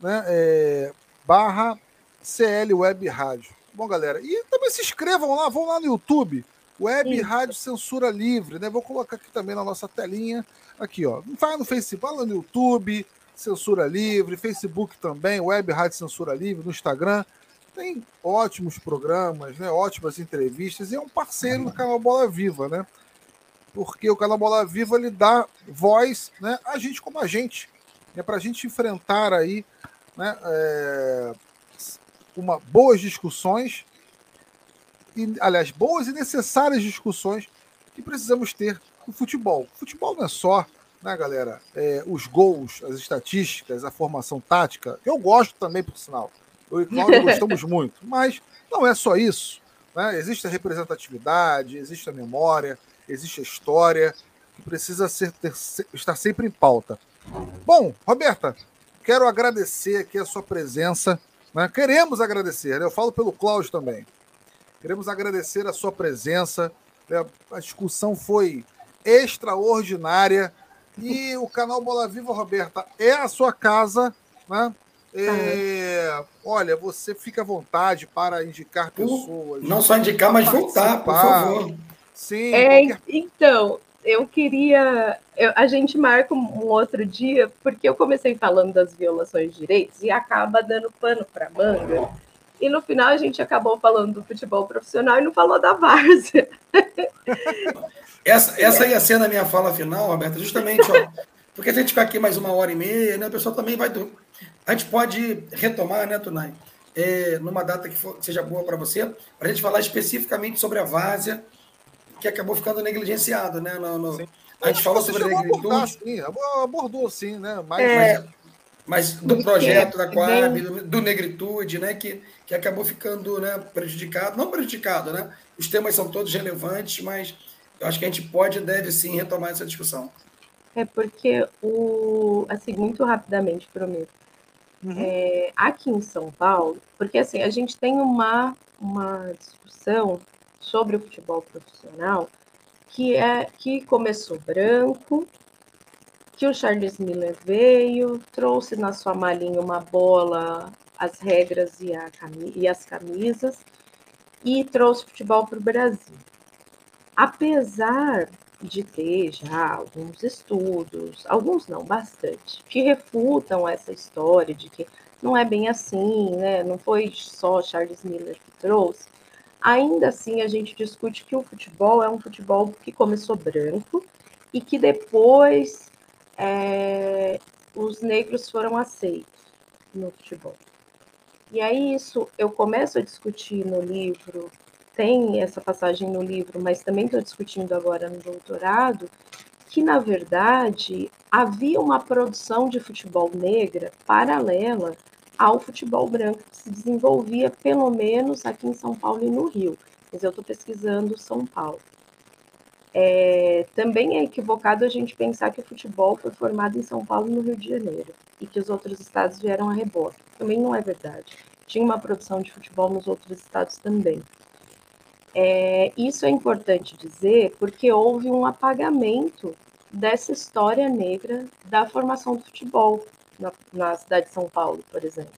né, é, barra CL Web Rádio. Bom, galera, e também se inscrevam lá, vão lá no YouTube, Web Sim. Rádio Censura Livre, né? Vou colocar aqui também na nossa telinha, aqui, ó. Vai no Facebook, vai lá no YouTube, Censura Livre, Facebook também, Web Rádio Censura Livre, no Instagram. Tem ótimos programas, né? Ótimas entrevistas e é um parceiro do canal Bola Viva, né? Porque o canal Bola Viva ele dá voz né, a gente como a gente, é para a gente enfrentar aí né, é, uma, boas discussões, e, aliás, boas e necessárias discussões que precisamos ter no futebol. Futebol não é só, né, galera, é, os gols, as estatísticas, a formação tática, eu gosto também, por sinal. Eu e Cláudio gostamos muito. Mas não é só isso. Né? Existe a representatividade, existe a memória, existe a história, que precisa ser, ter, estar sempre em pauta. Bom, Roberta, quero agradecer aqui a sua presença. Né? Queremos agradecer, né? eu falo pelo Cláudio também. Queremos agradecer a sua presença. Né? A discussão foi extraordinária. E o canal Bola Viva, Roberta, é a sua casa. Né? É, olha, você fica à vontade para indicar pessoas. Não só indicar, mas voltar, por favor. Sim. É, qualquer... Então, eu queria. Eu, a gente marca um outro dia, porque eu comecei falando das violações de direitos e acaba dando pano para manga. E no final a gente acabou falando do futebol profissional e não falou da várzea. Essa, essa ia ser na minha fala final, Roberta, justamente, ó, porque se a gente ficar aqui mais uma hora e meia, né, o pessoal também vai. A gente pode retomar, né, Tunai? É, numa data que for, seja boa para você, para a gente falar especificamente sobre a várzea, que acabou ficando negligenciado, né? No, no... A gente falou sobre a negritude. Sim, abordou sim, né? Mas, é, mas do projeto da Coab, do, do, Negritude, né? Que, que acabou ficando né, prejudicado. Não prejudicado, né? Os temas são todos relevantes, mas eu acho que a gente pode e deve sim retomar essa discussão. É porque o assim muito rapidamente prometo uhum. é, aqui em São Paulo porque assim a gente tem uma uma discussão sobre o futebol profissional, que é que começou branco, que o Charles Miller veio, trouxe na sua malinha uma bola, as regras e, a, e as camisas, e trouxe futebol para o Brasil. Apesar de ter já alguns estudos, alguns não, bastante, que refutam essa história de que não é bem assim, né? Não foi só Charles Miller que trouxe. Ainda assim, a gente discute que o futebol é um futebol que começou branco e que depois é, os negros foram aceitos no futebol. E aí isso eu começo a discutir no livro, tem essa passagem no livro, mas também estou discutindo agora no doutorado, que na verdade havia uma produção de futebol negra paralela ao futebol branco que se desenvolvia, pelo menos aqui em São Paulo e no Rio. Mas eu estou pesquisando São Paulo. É, também é equivocado a gente pensar que o futebol foi formado em São Paulo e no Rio de Janeiro e que os outros estados vieram a rebote. Também não é verdade. Tinha uma produção de futebol nos outros estados também. É, isso é importante dizer porque houve um apagamento dessa história negra da formação do futebol na, na cidade de São Paulo, por exemplo.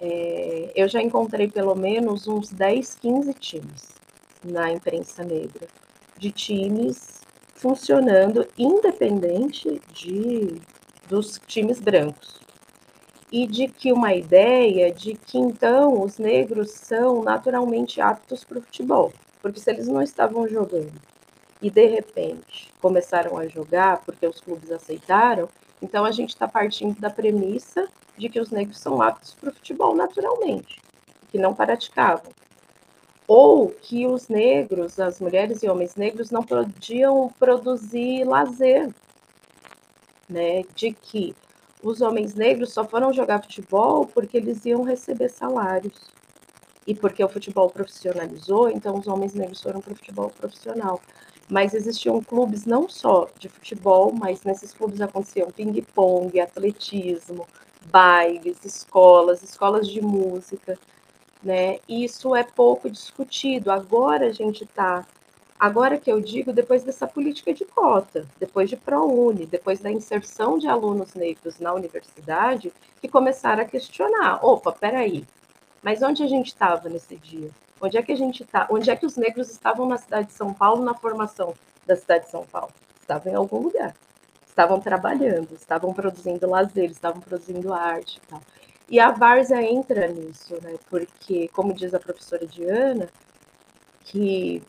É, eu já encontrei pelo menos uns 10, 15 times na imprensa negra, de times funcionando independente de, dos times brancos. E de que uma ideia de que então os negros são naturalmente aptos para o futebol, porque se eles não estavam jogando e de repente começaram a jogar porque os clubes aceitaram, então, a gente está partindo da premissa de que os negros são aptos para o futebol naturalmente, que não praticavam. Ou que os negros, as mulheres e homens negros, não podiam produzir lazer, né? De que os homens negros só foram jogar futebol porque eles iam receber salários. E porque o futebol profissionalizou, então os homens negros foram para o futebol profissional mas existiam clubes não só de futebol, mas nesses clubes aconteciam ping-pong, atletismo, bailes, escolas, escolas de música, né? E isso é pouco discutido. Agora a gente está, agora que eu digo, depois dessa política de cota, depois de ProUni, depois da inserção de alunos negros na universidade, que começaram a questionar: opa, peraí, mas onde a gente estava nesse dia? Onde é que a gente está? Onde é que os negros estavam na cidade de São Paulo na formação da cidade de São Paulo? Estavam em algum lugar. Estavam trabalhando, estavam produzindo lazer, estavam produzindo arte e tal. E a Várzea entra nisso, né? Porque, como diz a professora Diana, que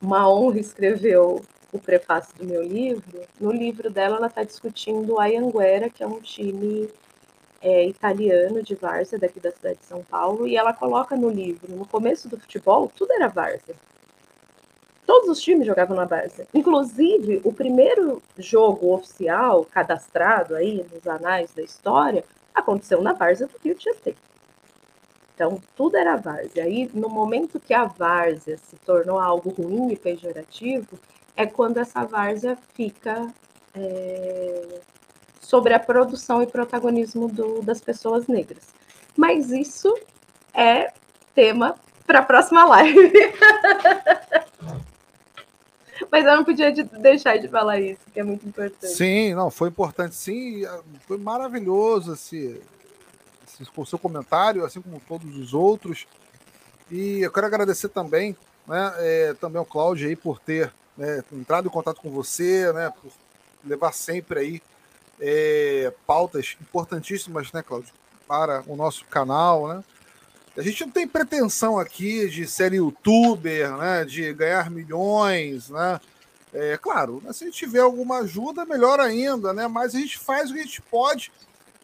uma honra escreveu o prefácio do meu livro, no livro dela ela está discutindo a Anguera, que é um time é, italiano de várzea, daqui da cidade de São Paulo, e ela coloca no livro, no começo do futebol, tudo era várzea. Todos os times jogavam na várzea. Inclusive, o primeiro jogo oficial cadastrado aí nos anais da história aconteceu na várzea do Rio Tietê. Então, tudo era várzea. Aí, no momento que a várzea se tornou algo ruim e pejorativo, é quando essa várzea fica é, sobre a produção e protagonismo do, das pessoas negras. Mas isso é tema para a próxima live. Mas eu não podia deixar de falar isso, que é muito importante. Sim, não, foi importante sim. Foi maravilhoso esse, esse, o seu comentário, assim como todos os outros. E eu quero agradecer também, né, é, também ao Cláudio aí por ter né, entrado em contato com você, né, por levar sempre aí é, pautas importantíssimas, né, Cláudio, para o nosso canal, né? A gente não tem pretensão aqui de ser youtuber, né, de ganhar milhões, né? É claro, né, se a gente tiver alguma ajuda, melhor ainda, né? Mas a gente faz o que a gente pode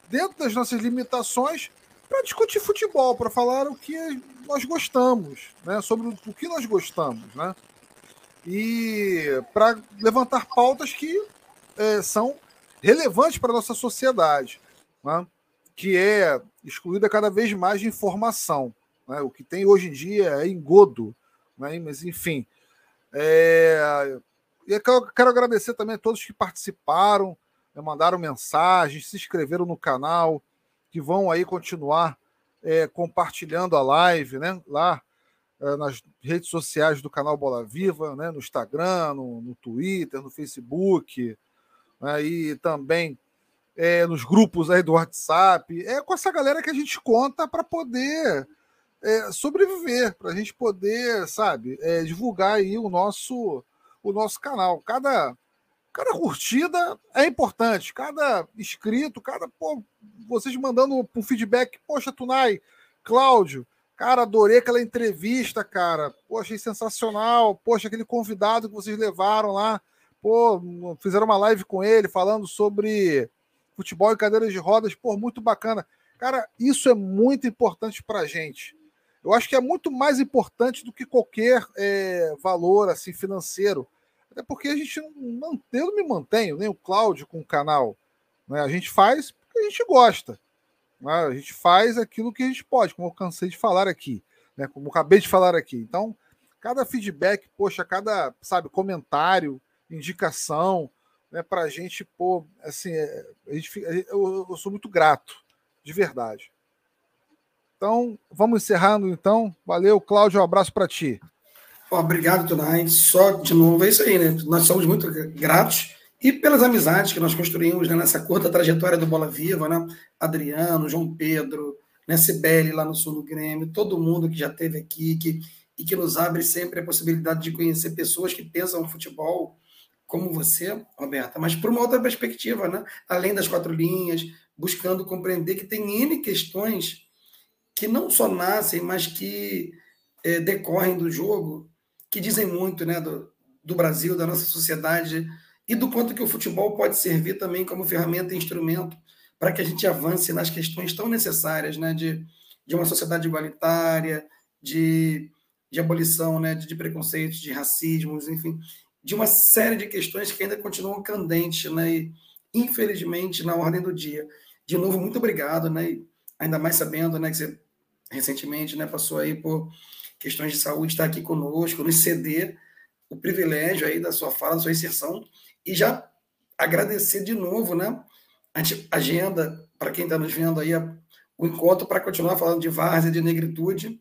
dentro das nossas limitações para discutir futebol, para falar o que nós gostamos, né? Sobre o que nós gostamos, né? E para levantar pautas que é, são relevantes para a nossa sociedade, né? que é excluída cada vez mais de informação. Né? O que tem hoje em dia é engodo, né? mas enfim. É... E eu quero agradecer também a todos que participaram, né? mandaram mensagens, se inscreveram no canal, que vão aí continuar é, compartilhando a live, né? Lá é, nas redes sociais do canal Bola Viva, né? No Instagram, no, no Twitter, no Facebook, né? e também é, nos grupos aí do WhatsApp. É com essa galera que a gente conta para poder é, sobreviver, para a gente poder, sabe, é, divulgar aí o nosso, o nosso canal. Cada, cada curtida é importante, cada inscrito, cada. Pô, vocês mandando um feedback, poxa, Tunai, Cláudio. Cara, adorei aquela entrevista, cara. Pô, achei sensacional. Poxa, aquele convidado que vocês levaram lá. Pô, fizeram uma live com ele falando sobre futebol e cadeiras de rodas, pô, muito bacana. Cara, isso é muito importante para gente. Eu acho que é muito mais importante do que qualquer é, valor assim financeiro. Até porque a gente não, eu não me mantenho, nem o Cláudio com o canal. Né? A gente faz porque a gente gosta. Né? A gente faz aquilo que a gente pode, como eu cansei de falar aqui, né? como eu acabei de falar aqui. Então, cada feedback, poxa, cada, sabe, comentário, indicação, né, para a gente, pô, assim, é, eu, eu, sou muito grato, de verdade. Então, vamos encerrando então. Valeu, Cláudio, um abraço para ti. Obrigado, Tunai. Só de novo, é isso aí, né? Nós somos muito gratos e pelas amizades que nós construímos né, nessa curta trajetória do Bola Viva, né? Adriano, João Pedro, né, Sibeli lá no sul do Grêmio, todo mundo que já esteve aqui que, e que nos abre sempre a possibilidade de conhecer pessoas que pensam futebol como você, Roberta, mas por uma outra perspectiva, né? além das quatro linhas, buscando compreender que tem N questões que não só nascem, mas que é, decorrem do jogo, que dizem muito né, do, do Brasil, da nossa sociedade, e do quanto que o futebol pode servir também como ferramenta e instrumento para que a gente avance nas questões tão necessárias né, de, de uma sociedade igualitária, de, de abolição né, de, de preconceitos, de racismos, enfim de uma série de questões que ainda continuam candentes, né? E, infelizmente, na ordem do dia. De novo, muito obrigado, né? E ainda mais sabendo, né, que você recentemente, né, passou aí por questões de saúde, está aqui conosco, nos ceder o privilégio aí da sua fala, da sua inserção e já agradecer de novo, né? A agenda para quem está nos vendo aí o encontro para continuar falando de várzea, de negritude,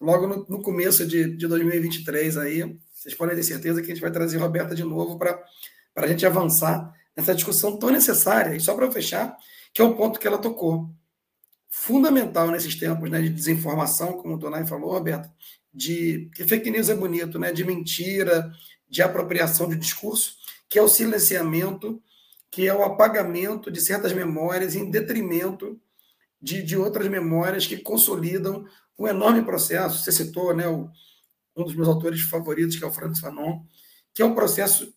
logo no, no começo de, de 2023 aí, vocês podem ter certeza que a gente vai trazer Roberta de novo para a gente avançar nessa discussão tão necessária. E só para fechar, que é o ponto que ela tocou. Fundamental nesses tempos né, de desinformação, como o Donai falou, Roberta, de que fake news é bonito, né, de mentira, de apropriação de discurso, que é o silenciamento, que é o apagamento de certas memórias em detrimento de, de outras memórias que consolidam um enorme processo. Você citou né, o, um dos meus autores favoritos, que é o Francis Fanon, que é um processo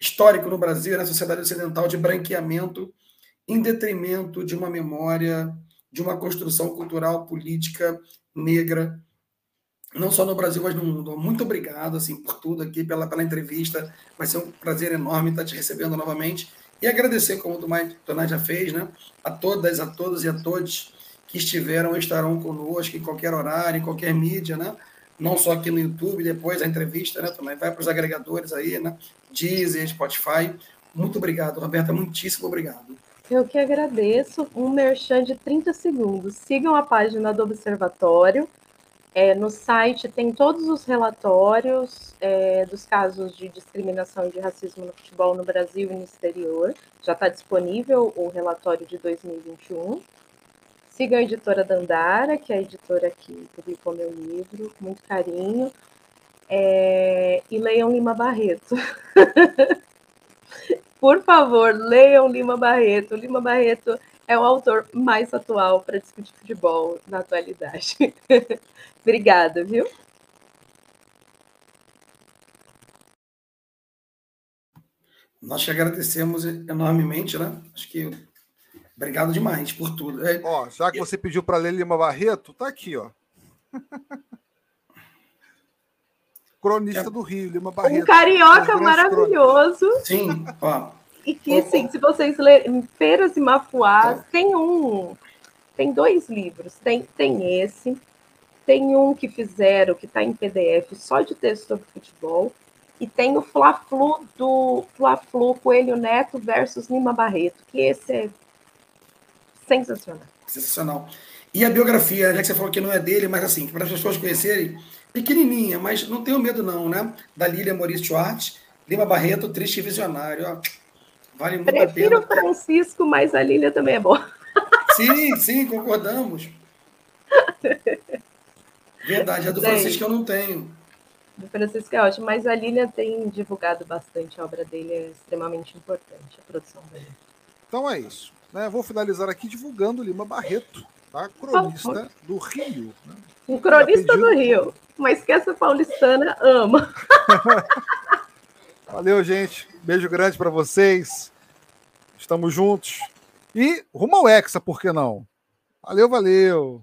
histórico no Brasil, na sociedade ocidental, de branqueamento em detrimento de uma memória, de uma construção cultural, política negra, não só no Brasil, mas no mundo. Muito obrigado assim, por tudo aqui, pela, pela entrevista. Vai ser um prazer enorme estar te recebendo novamente. E agradecer, como o Tomás já fez, né, a todas, a todos e a todos que estiveram estarão conosco em qualquer horário, em qualquer mídia, né? Não só aqui no YouTube, depois a entrevista, né? Também vai para os agregadores aí, né? Deezer, Spotify. Muito obrigado, Roberta, muitíssimo obrigado. Eu que agradeço. Um merchan de 30 segundos. Sigam a página do Observatório. É, no site tem todos os relatórios é, dos casos de discriminação e de racismo no futebol no Brasil e no exterior. Já está disponível o relatório de 2021. Sigam a editora Dandara, que é a editora que publicou meu livro, com muito carinho. É, e leiam Lima Barreto. Por favor, leiam Lima Barreto. Lima Barreto é o autor mais atual para discutir futebol na atualidade. Obrigada, viu? Nós te agradecemos enormemente, né? Acho que obrigado demais por tudo. É, ó, já que você pediu para ler Lima Barreto, tá aqui, ó. Cronista é. do Rio, Lima Barreto. Um carioca maravilhoso. Sim, ó. E que, sim, se vocês lerem Feiras e Mafuás, tem um. Tem dois livros. Tem, tem esse. Tem um que fizeram, que está em PDF, só de texto sobre futebol. E tem o Fla-Flu do Fla-Flu Coelho Neto versus Lima Barreto, que esse é sensacional. Sensacional. E a biografia, já que você falou que não é dele, mas assim, para as pessoas conhecerem, pequenininha, mas não tenho medo não, né? Da Lília Maurício Duarte, Lima Barreto, Triste e Visionário. Ó, vale muito Prefiro a pena. o Francisco, mas a Lília também é boa. Sim, sim, concordamos. Verdade, a do Francisco eu não tenho. Do Francisco é ótimo, mas a Lília tem divulgado bastante, a obra dele é extremamente importante, a produção dele. Então é isso. Né? Vou finalizar aqui divulgando Lima Barreto, tá? cronista do Rio. Né? Um cronista do Rio, mas que essa paulistana ama. Valeu, gente. Beijo grande para vocês. Estamos juntos. E rumo ao Hexa, por que não? Valeu, valeu.